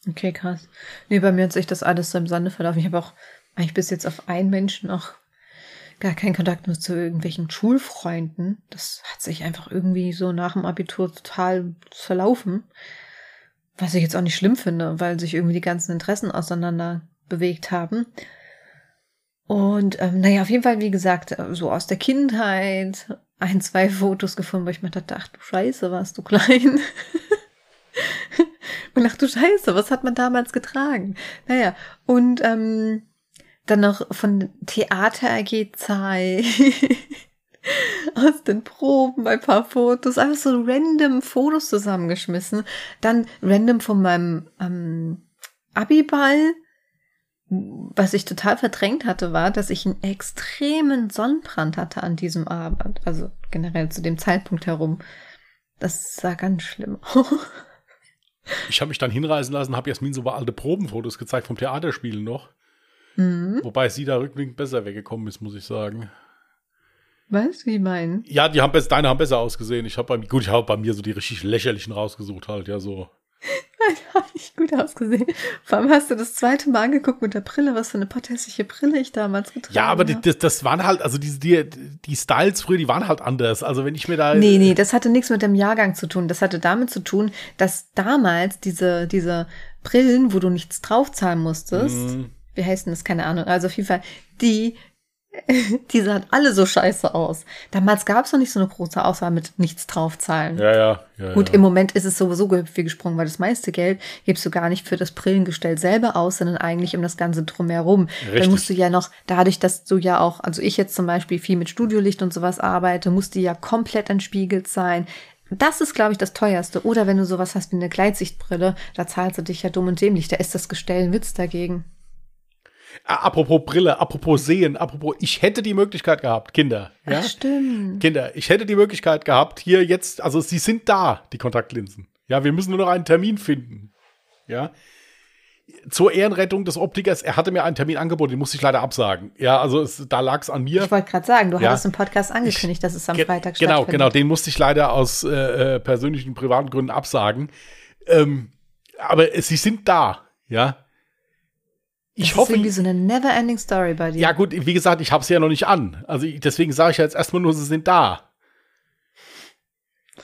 Okay, krass. Nee, bei mir hat sich das alles so im Sande verlaufen. Ich habe auch eigentlich bis jetzt auf einen Menschen noch gar keinen Kontakt mehr zu irgendwelchen Schulfreunden. Das hat sich einfach irgendwie so nach dem Abitur total verlaufen. Was ich jetzt auch nicht schlimm finde, weil sich irgendwie die ganzen Interessen auseinander bewegt haben. Und ähm, naja, auf jeden Fall, wie gesagt, so aus der Kindheit ein, zwei Fotos gefunden, wo ich mir dachte, ach du Scheiße, warst du klein. [LAUGHS] und ach du Scheiße, was hat man damals getragen? Naja, und ähm, dann noch von Theater AG Zeit. [LAUGHS] aus den Proben ein paar Fotos, einfach so random Fotos zusammengeschmissen. Dann random von meinem ähm, Abiball. Was ich total verdrängt hatte, war, dass ich einen extremen Sonnenbrand hatte an diesem Abend. Also generell zu dem Zeitpunkt herum. Das sah ganz schlimm [LAUGHS] aus. Ich habe mich dann hinreisen lassen, habe Jasmin so alte Probenfotos gezeigt vom Theaterspielen noch. Mhm. Wobei sie da rückblickend besser weggekommen ist, muss ich sagen. Was? Wie meinen? Ja, die haben besser, deine haben besser ausgesehen. Ich habe bei gut, ich habe bei mir so die richtig lächerlichen rausgesucht halt, ja so. [LAUGHS] Hat nicht gut ausgesehen. Vor allem hast du das zweite Mal angeguckt mit der Brille, was für eine potthässliche Brille ich damals getragen Ja, aber die, habe. das, das waren halt, also die, die, die Styles früher, die waren halt anders. Also wenn ich mir da. Nee, nee, das hatte nichts mit dem Jahrgang zu tun. Das hatte damit zu tun, dass damals diese, diese Brillen, wo du nichts draufzahlen musstest, Mhm. wie heißt denn das? Keine Ahnung. Also auf jeden Fall, die, [LAUGHS] die sahen alle so scheiße aus. Damals gab es noch nicht so eine große Auswahl mit nichts draufzahlen. Ja, ja, ja. Gut, ja. im Moment ist es sowieso gehüpft wie gesprungen, weil das meiste Geld gibst du gar nicht für das Brillengestell selber aus, sondern eigentlich um das Ganze drumherum. Richtig. Dann musst du ja noch, dadurch, dass du ja auch, also ich jetzt zum Beispiel viel mit Studiolicht und sowas arbeite, musst du ja komplett entspiegelt sein. Das ist, glaube ich, das teuerste. Oder wenn du sowas hast wie eine Gleitsichtbrille, da zahlst du dich ja dumm und dämlich. Da ist das Gestell ein Witz dagegen. Apropos Brille, apropos Sehen, apropos, ich hätte die Möglichkeit gehabt, Kinder. Ja? Ach, stimmt. Kinder, ich hätte die Möglichkeit gehabt, hier jetzt, also sie sind da, die Kontaktlinsen. Ja, wir müssen nur noch einen Termin finden. Ja. Zur Ehrenrettung des Optikers, er hatte mir einen Termin angeboten, den musste ich leider absagen. Ja, also es, da lag es an mir. Ich wollte gerade sagen, du Ja. hattest im Podcast angekündigt, dass es am Ge- Freitag Genau, stattfindet. genau, den musste ich leider aus äh, äh, persönlichen, privaten Gründen absagen. Ähm, aber sie sind da, ja. Ich das hoffe, ist irgendwie so eine never-ending Story bei dir. ja gut, wie gesagt, ich habe sie ja noch nicht an. Also deswegen sage ich ja jetzt erstmal nur, sie sind da.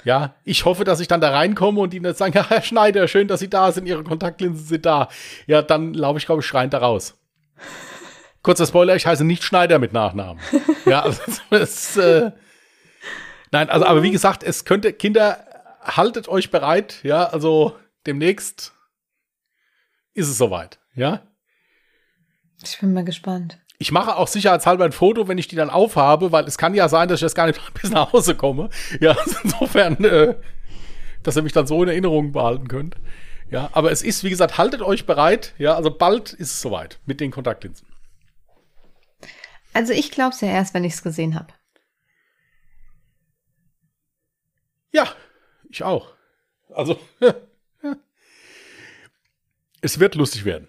Ja, ich hoffe, dass ich dann da reinkomme und die dann sagen, ja, [LAUGHS] Herr Schneider, schön, dass Sie da sind, Ihre Kontaktlinsen sind da. Ja, dann laufe ich, glaube ich, schreiend da raus. Kurzer Spoiler, ich heiße nicht Schneider mit Nachnamen. [LAUGHS] ja, also es, äh, nein, also aber wie gesagt, es könnte, Kinder, haltet euch bereit, ja, also demnächst ist es soweit, ja. Ich bin mal gespannt. Ich mache auch sicherheitshalber ein Foto, wenn ich die dann aufhabe, weil es kann ja sein, dass ich das gar nicht [LAUGHS] bis nach Hause komme. Ja, also [LAUGHS] insofern, äh, dass ihr mich dann so in Erinnerung behalten könnt. Ja, aber es ist, wie gesagt, haltet euch bereit. Ja, also bald ist es soweit mit den Kontaktlinsen. Also ich glaube es ja erst, wenn ich es gesehen habe. Ja, ich auch. Also, [LAUGHS] es wird lustig werden.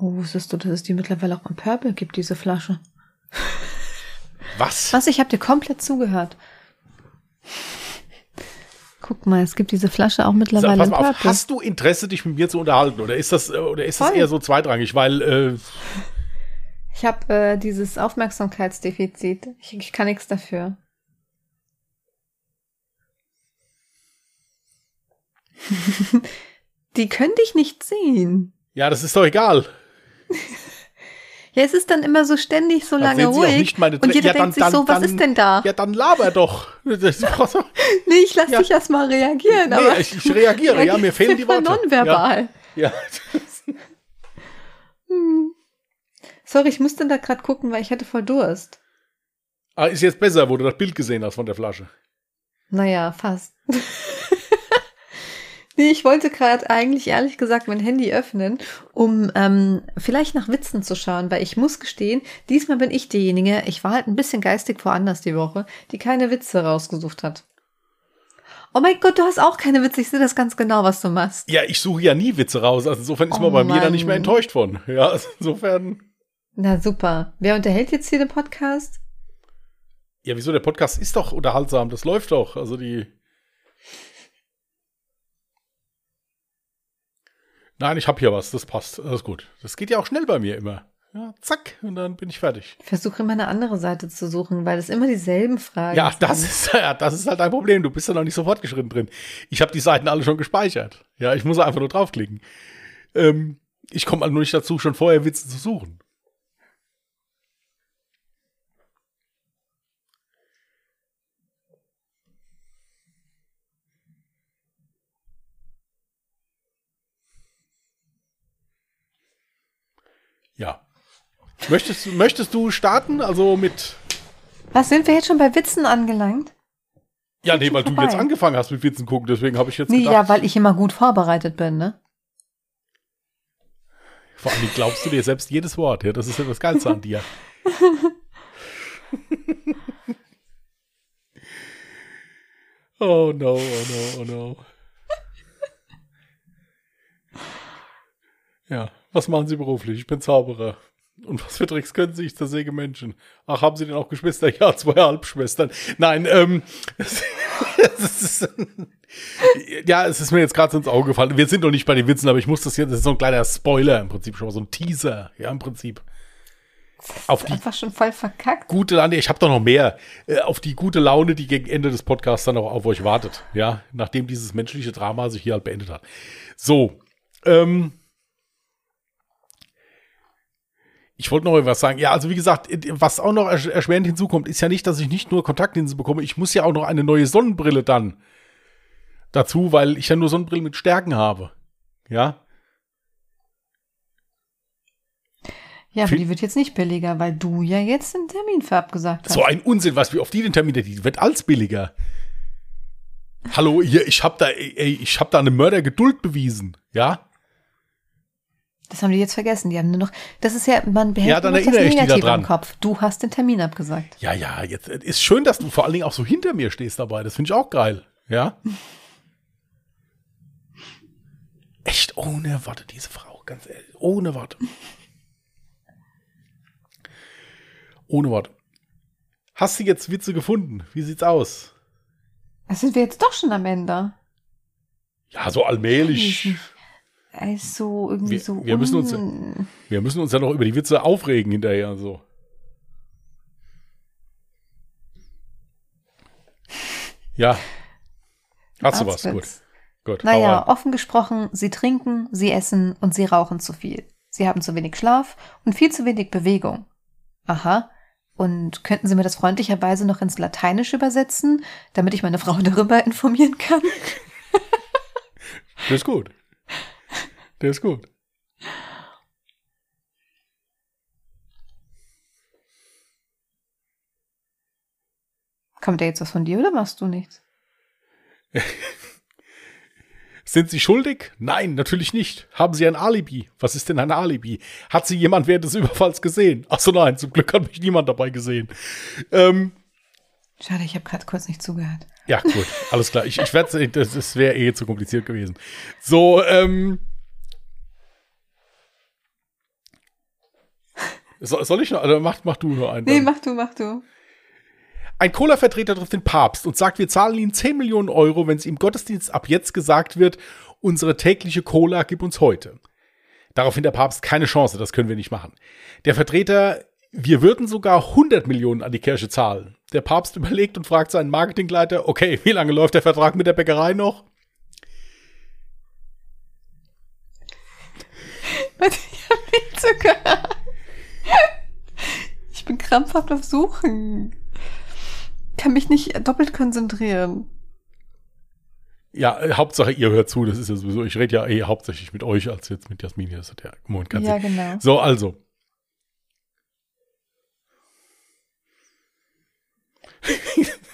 Oh, wusstest du, dass es die mittlerweile auch im Purple gibt, diese Flasche? Was? Was? Ich habe dir komplett zugehört. Guck mal, es gibt diese Flasche auch Sag, mittlerweile pass im mal auf, Purple. hast du Interesse, dich mit mir zu unterhalten? Oder ist das, oder ist das eher so zweitrangig? Weil, äh, Ich habe äh, dieses Aufmerksamkeitsdefizit. Ich, ich kann nichts dafür. [LAUGHS] Die können dich nicht sehen. ja, das ist doch egal. [LAUGHS] Ja, es ist dann immer so ständig so Dann lange ruhig. und jeder ja, denkt sich so, was ist denn da? Ja, dann laber doch. [LAUGHS] Nee, ich lass ja. dich erst mal reagieren. Nee, ich, ich reagiere, ja, [LAUGHS] mir fehlen die Worte. Nonverbal. Ja. ja. Sorry, ich musste da gerade gucken, weil ich hatte voll Durst. Ah, ist jetzt besser, wo du das Bild gesehen hast von der Flasche. Naja, fast. Nee, ich wollte gerade eigentlich ehrlich gesagt mein Handy öffnen, um ähm, vielleicht nach Witzen zu schauen, weil ich muss gestehen, diesmal bin ich diejenige, ich war halt ein bisschen geistig woanders die Woche, die keine Witze rausgesucht hat. Oh mein Gott, du hast auch keine Witze, ich sehe das ganz genau, was du machst. Ja, ich suche ja nie Witze raus. Also insofern ist Oh man bei mir da Mann. nicht mehr enttäuscht von. Ja, also insofern. Na super. Wer unterhält jetzt hier den Podcast? Ja, wieso? Der Podcast ist doch unterhaltsam. Das läuft doch. Also die. Nein, ich habe hier was. Das passt. Alles gut. Das geht ja auch schnell bei mir immer. Ja, zack. Und dann bin ich fertig. Ich versuche immer eine andere Seite zu suchen, weil es immer dieselben Fragen Ja, sind. das ist, [LAUGHS] ja, das ist halt ein Problem. Du bist ja noch nicht so fortgeschritten drin. Ich habe die Seiten alle schon gespeichert. Ja, ich muss einfach nur draufklicken. Ähm, ich komme halt nur nicht dazu, schon vorher Witze zu suchen. Ja. Möchtest, du- möchtest du starten? Also mit. Was sind wir jetzt schon bei Witzen angelangt? Ja, nee, weil du jetzt angefangen hast mit Witzen gucken, deswegen habe ich jetzt Nee, gedacht. ja, weil ich immer gut vorbereitet bin, ne? Vor allem glaubst du dir selbst jedes Wort. Ja, das ist ja das Geilste an dir. [LAUGHS] oh no, oh no, oh no. Ja, was machen Sie beruflich? Ich bin Zauberer. Und was für Tricks können Sie? Ich zersäge Menschen. Ach, haben Sie denn auch Geschwister? Ja, [LAUGHS] zwei Halbschwestern. Nein, ähm, es, [LAUGHS] es ist, ja, es ist mir jetzt gerade ins Auge gefallen. Wir sind noch nicht bei den Witzen, aber ich muss das jetzt, das ist so ein kleiner Spoiler im Prinzip, schon mal so ein Teaser, ja, im Prinzip. Auf die Einfach schon voll verkackt. gute Laune, ich habe doch noch mehr, äh, auf die gute Laune, die gegen Ende des Podcasts dann auch auf euch wartet, ja, nachdem dieses menschliche Drama sich hier halt beendet hat. So, ähm, ich wollte noch etwas sagen. Ja, also wie gesagt, was auch noch ersch- erschwerend hinzukommt, ist ja nicht, dass ich nicht nur Kontaktlinsen bekomme, ich muss ja auch noch eine neue Sonnenbrille dann dazu, weil ich ja nur Sonnenbrillen mit Stärken habe. Ja, Ja, aber Viel- die wird jetzt nicht billiger, weil du ja jetzt den Termin für abgesagt hast. So ein Unsinn, was wie auf die den Termin, die wird alles billiger. Hallo, hier, ich hab da, ey, ich hab da eine Mördergeduld bewiesen, ja? Das haben die jetzt vergessen. Die haben nur noch. Das ist ja, man behält Ja, dann das da Negative dran. im Kopf. Du hast den Termin abgesagt. Ja, ja, jetzt äh, ist schön, dass du vor allen Dingen auch so hinter mir stehst dabei. Das finde ich auch geil, ja? [LAUGHS] Echt ohne Worte, diese Frau, ganz ehrlich, ohne Worte. Ohne Worte. Hast du jetzt Witze gefunden? Wie sieht's aus? Das sind wir jetzt doch schon am Ende. Ja, so allmählich. Also irgendwie Wir- so. wir müssen uns- un- Wir müssen uns ja noch über die Witze aufregen hinterher. So. Ja. Hast du was? Gut. Gut. Naja, offen gesprochen, sie trinken, sie essen und sie rauchen zu viel. Sie haben zu wenig Schlaf und viel zu wenig Bewegung. Aha. Und könnten Sie mir das freundlicherweise noch ins Lateinische übersetzen, damit ich meine Frau [LAUGHS] darüber informieren kann? Der ist gut. Der ist gut. Kommt da jetzt was von dir oder machst du nichts? [LAUGHS] Sind Sie schuldig? Nein, natürlich nicht. Haben Sie ein Alibi? Was ist denn ein Alibi? Hat Sie jemand während des Überfalls gesehen? Ach so, nein, zum Glück hat mich niemand dabei gesehen. Ähm, Schade, ich habe gerade kurz nicht zugehört. Ja, gut, alles klar. Ich, ich werde, das, das wäre eh zu kompliziert gewesen. So, ähm. So, soll ich noch? Also mach, mach du nur einen. Nee, dann. mach du, mach du. Ein Cola-Vertreter trifft den Papst und sagt, wir zahlen ihm 10 Millionen Euro, wenn es im Gottesdienst ab jetzt gesagt wird, unsere tägliche Cola gib uns heute. Daraufhin der Papst keine Chance, das können wir nicht machen. Der Vertreter, wir würden sogar 100 Millionen an die Kirche zahlen. Der Papst [LAUGHS] überlegt und fragt seinen Marketingleiter, okay, wie lange läuft der Vertrag mit der Bäckerei noch? Warte, ich hab nicht sogar. Krampfhaft auf Suchen. Kann mich nicht doppelt konzentrieren. Ja, äh, Hauptsache ihr hört zu, das ist ja sowieso, ich rede ja eh hauptsächlich mit euch als jetzt mit Jasmin, das hat ja Kommunikation. Ja, genau. So, also. [LAUGHS]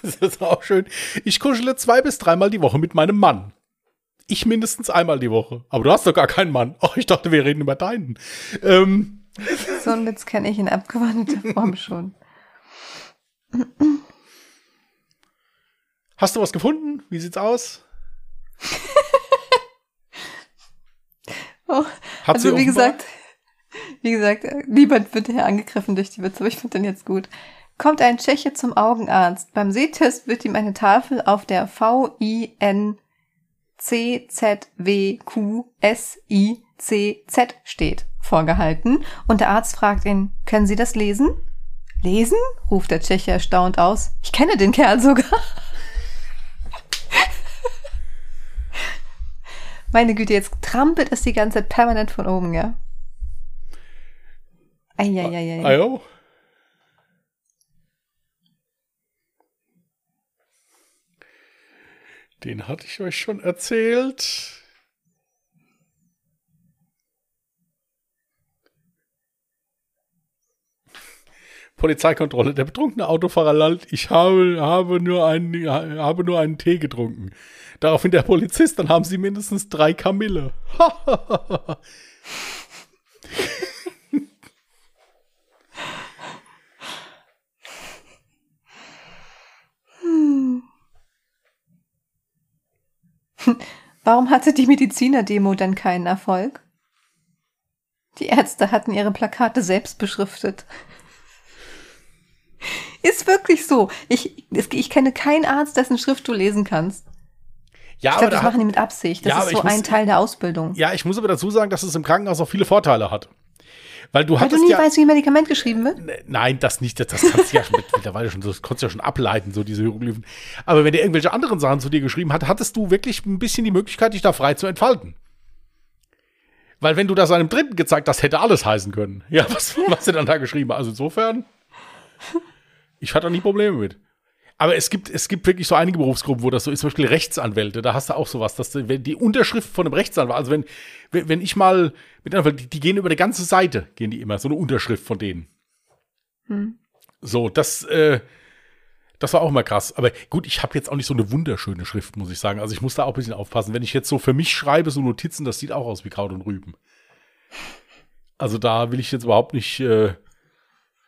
das ist auch schön. Ich kuschele zwei bis dreimal die Woche mit meinem Mann. Ich mindestens einmal die Woche. Aber du hast doch gar keinen Mann. Ach, ich dachte, wir reden über deinen. Ähm, [LAUGHS] So einen Witz kenne ich in abgewandelter [LAUGHS] Form schon. hast du was gefunden? Wie sieht's aus? [LAUGHS] Oh, Hat also wie gesagt, wie gesagt, äh, niemand wird hier angegriffen durch die Witze, aber ich finde den jetzt gut. Kommt ein Tscheche zum Augenarzt. Beim Sehtest wird ihm eine Tafel auf der V I N C Z W Q S I C Z steht vorgehalten und der Arzt fragt ihn: Können Sie das lesen? Lesen? ruft der Tscheche erstaunt aus. Ich kenne den Kerl sogar. [LAUGHS] Meine Güte, jetzt trampelt es die ganze Zeit permanent von oben, ja? Eieieiei. Ah, jo. Den hatte ich euch schon erzählt. Polizeikontrolle. Der betrunkene Autofahrer lallt, ich habe, habe, nur einen, habe nur einen Tee getrunken. Daraufhin der Polizist, dann haben sie mindestens drei Kamille. [LAUGHS] Warum hatte die Mediziner-Demo dann keinen Erfolg? Die Ärzte hatten ihre Plakate selbst beschriftet. Ist wirklich so. Ich, ich kenne keinen Arzt, dessen Schrift du lesen kannst. Ja, Ich glaube, das da machen die mit Absicht. Das Ja, ist so muss- ein Teil der Ausbildung. Ja, ich muss aber dazu sagen, dass es im Krankenhaus auch viele Vorteile hat. Weil du Weil du nie ja. weißt, wie ein Medikament geschrieben wird. Ne, Nein, das nicht. Das, das kannst du ja schon [LAUGHS] mit, mittlerweile schon, das konntest du ja schon ableiten, so diese Hieroglyphen. Aber wenn der irgendwelche anderen Sachen zu dir geschrieben hat, hattest du wirklich ein bisschen die Möglichkeit, dich da frei zu entfalten. Weil wenn du das einem Dritten gezeigt hast, hätte alles heißen können. Ja, was, was er dann da geschrieben hat. Also insofern, ich hatte da nie Probleme mit. Aber es gibt, es gibt wirklich so einige Berufsgruppen, wo das so ist, zum Beispiel Rechtsanwälte, da hast du auch sowas, dass du, wenn die Unterschrift von einem Rechtsanwalt, also wenn, wenn, ich mal mit einer, die, die gehen über eine ganze Seite, gehen die immer, so eine Unterschrift von denen. So, das, äh, das war auch mal krass. Aber gut, ich habe jetzt auch nicht so eine wunderschöne Schrift, muss ich sagen. Also ich muss da auch ein bisschen aufpassen. Wenn ich jetzt so für mich schreibe, so Notizen, das sieht auch aus wie Kraut und Rüben. Also da will ich jetzt überhaupt nicht, äh,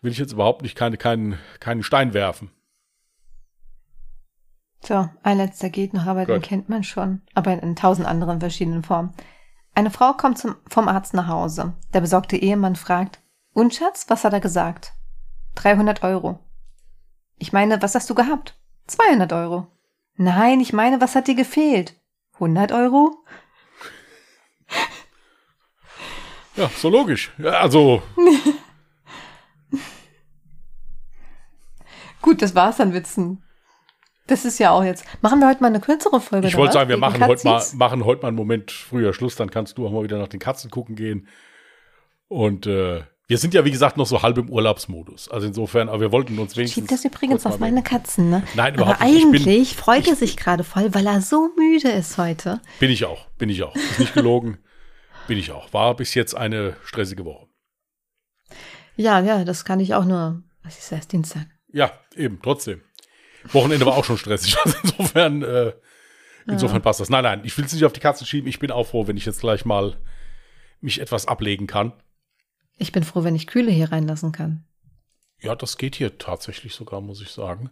will ich jetzt überhaupt nicht keine, keinen, keinen Stein werfen. So, ein letzter geht noch, aber den Gut. kennt man schon. Aber in, in tausend anderen verschiedenen Formen. Eine Frau kommt zum, vom Arzt nach Hause. Der besorgte Ehemann fragt, und Schatz, was hat er gesagt? 300 Euro. Ich meine, was hast du gehabt? 200 Euro. Nein, ich meine, was hat dir gefehlt? 100 Euro? Ja, so logisch. Ja, also, [LAUGHS] Gut, das war's an Witzen. Das ist ja auch jetzt. Machen wir heute mal eine kürzere Folge. ich wollte sagen, wir machen heute, mal, machen heute mal einen Moment früher Schluss, dann kannst du auch mal wieder nach den Katzen gucken gehen. Und äh, wir sind ja, wie gesagt, noch so halb im Urlaubsmodus. Also insofern, aber wir wollten uns wenigstens. Schiebt das übrigens auf meine Katzen, ne? Nein, Aber überhaupt nicht. Ich bin- eigentlich freut er sich gerade voll, weil er so müde ist heute. Bin ich auch, bin ich auch. Ist nicht gelogen. [LAUGHS] bin ich auch. War bis jetzt eine stressige Woche. Ja, ja, das kann ich auch nur. Was ist das? Dienstag. Ja, eben, trotzdem. Wochenende war auch schon stressig. [LAUGHS] Also insofern, äh, insofern passt das. Nein, nein, ich will es nicht auf die Katzen schieben. Ich bin auch froh, wenn ich jetzt gleich mal mich etwas ablegen kann. Ich bin froh, wenn ich Kühle hier reinlassen kann. Ja, das geht hier tatsächlich sogar, muss ich sagen.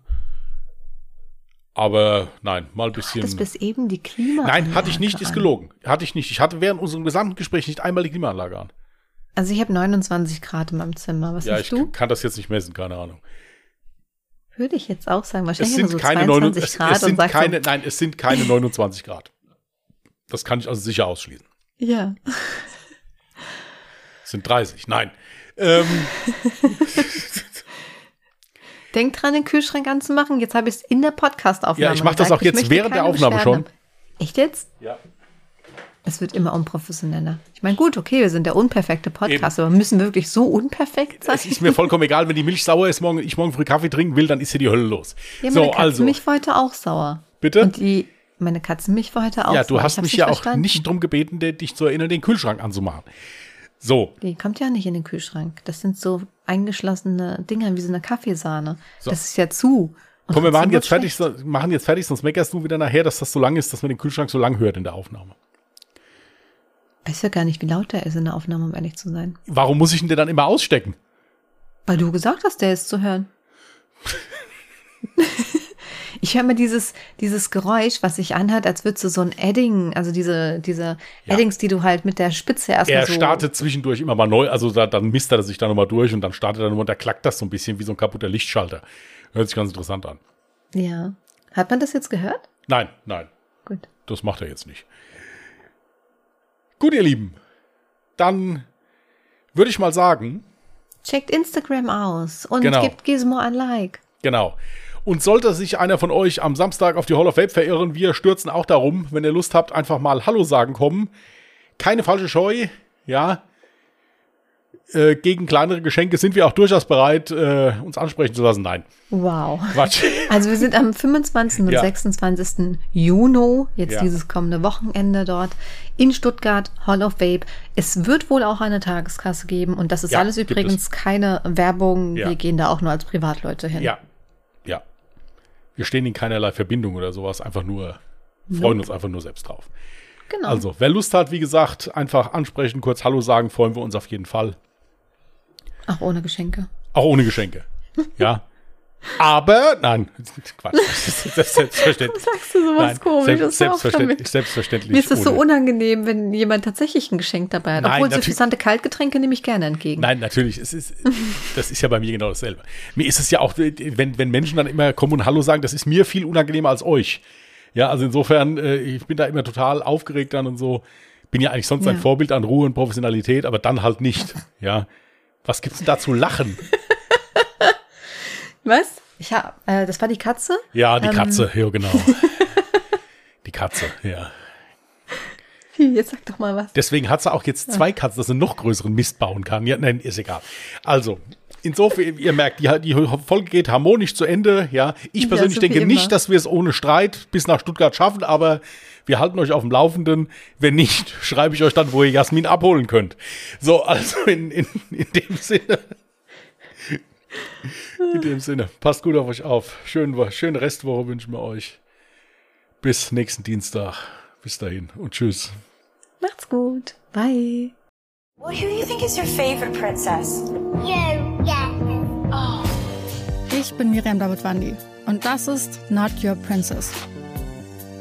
Aber nein, mal ein bisschen. Das bis eben die Klima. Nein, hatte ich nicht, ist gelogen. Hatte ich nicht. Ich hatte während unserem gesamten Gespräch nicht einmal die Klimaanlage an. Also ich habe 29 Grad in meinem Zimmer. Was Ja, ich du? kann das jetzt nicht messen, keine Ahnung. Würde ich jetzt auch sagen. Es Wahrscheinlich sind so keine 22 29 es, Grad es sind keine, nein, es sind keine 29 Grad. Das kann ich also sicher ausschließen. ja. Es sind 30. Nein. Ähm, [LAUGHS] Denk dran, den Kühlschrank anzumachen. Jetzt habe ich es in der Podcast-Aufnahme Ja, ich mach das auch jetzt während der Aufnahme schon. Echt jetzt? ja. Es wird immer unprofessioneller. Ich meine, gut, okay, wir sind der unperfekte Podcast, aber müssen wir wirklich so unperfekt sein? Es ist mir vollkommen egal, wenn die Milch sauer ist, morgen, ich morgen früh Kaffee trinken will, dann ist hier die Hölle los. ja, meine so, Katzenmilch also. war heute auch sauer. Bitte? Und die, meine Katzenmilch war heute auch Ja, du hast mich ja auch verstanden. nicht drum gebeten, dich zu erinnern, den Kühlschrank anzumachen. So, Die kommt ja nicht in den Kühlschrank. Das sind so eingeschlossene Dinger wie so eine Kaffeesahne. So. Das ist ja zu. Und komm, wir machen jetzt fertig, machen jetzt fertig, sonst meckerst du wieder nachher, dass das so lang ist, dass man den Kühlschrank so lang hört in der Aufnahme. Ich weiß ja gar nicht, wie laut der ist in der Aufnahme, um ehrlich zu sein. Warum muss ich ihn denn dann immer ausstecken? Weil du gesagt hast, der ist zu hören. [LAUGHS] ich höre mir dieses, dieses Geräusch, was sich anhört, als würdest du so ein Edding, also diese, diese Ja. Eddings, die du halt mit der Spitze erstmal Er so. startet zwischendurch immer mal neu, also da, dann misst er sich da nochmal durch und dann startet er nochmal und da klackt das so ein bisschen wie so ein kaputter Lichtschalter. Hört sich ganz interessant an. Ja. Hat man das jetzt gehört? Nein, nein, Gut. das macht er jetzt nicht. Gut, ihr Lieben, dann würde ich mal sagen, Checkt Instagram aus und Genau. gebt Gizmo ein Like. Genau. Und sollte sich einer von euch am Samstag auf die Hall of Vape verirren, wir stürzen auch darum, wenn ihr Lust habt, einfach mal Hallo sagen kommen. Keine falsche Scheu, ja. Äh, gegen kleinere Geschenke sind wir auch durchaus bereit, äh, uns ansprechen zu lassen. Nein, Wow. Quatsch. [LAUGHS] Also wir sind am 25. und Ja. 26. Juni, jetzt Ja. dieses kommende Wochenende dort in Stuttgart, Hall of Vape. Es wird wohl auch eine Tageskasse geben und das ist Ja, alles übrigens keine Werbung. Wir gehen da auch nur als Privatleute hin. ja, ja. Wir stehen in keinerlei Verbindung oder sowas, einfach nur, freuen uns einfach nur selbst drauf. Genau. Also, wer Lust hat, wie gesagt, einfach ansprechen, kurz Hallo sagen, freuen wir uns auf jeden Fall. Auch ohne Geschenke. Auch ohne Geschenke. [LAUGHS] Ja. Aber, nein, [LAUGHS] Quatsch. [LAUGHS] Das ist selbstverständlich. Sagst du sowas Nein, komisches selbst, selbstverständlich, selbstverständlich. Mir ist das so unangenehm, wenn jemand tatsächlich ein Geschenk dabei hat. Nein, Obwohl interessante Kaltgetränke nehme ich gerne entgegen. Nein, natürlich. Es ist, das ist ja bei mir genau dasselbe. Mir ist es ja auch, wenn, wenn Menschen dann immer kommen und Hallo sagen, das ist mir viel unangenehmer als euch. Ja, also insofern, äh, ich bin da immer total aufgeregt dann und so. Bin ja eigentlich sonst ein Ja. Vorbild an Ruhe und Professionalität, aber dann halt nicht. Ja. Was gibt's denn da zu lachen? [LAUGHS] Was? Ich hab, äh, das war die Katze? Ja, die Ähm. Katze, ja, genau. [LAUGHS] Die Katze, ja. Jetzt sag doch mal was. Deswegen hat sie auch jetzt zwei Katzen, dass sie noch größeren Mist bauen kann. Ja, nein, ist egal. Also, insofern, ihr merkt, die, die Folge geht harmonisch zu Ende. Ja, ich Ja, persönlich so wie denke immer. nicht, dass wir es ohne Streit bis nach Stuttgart schaffen, aber wir halten euch auf dem Laufenden. Wenn nicht, [LAUGHS] schreibe ich euch dann, wo ihr Jasmin abholen könnt. So, also in, in, in dem Sinne. In dem Sinne, passt gut auf euch auf. Schön, schöne Restwoche wünschen wir euch. Bis nächsten Dienstag. Bis dahin und tschüss. Macht's gut. Bye. Well, who do you think is your favorite princess? You, yeah. Ich bin Miriam Davidwandi und das ist Not Your Princess.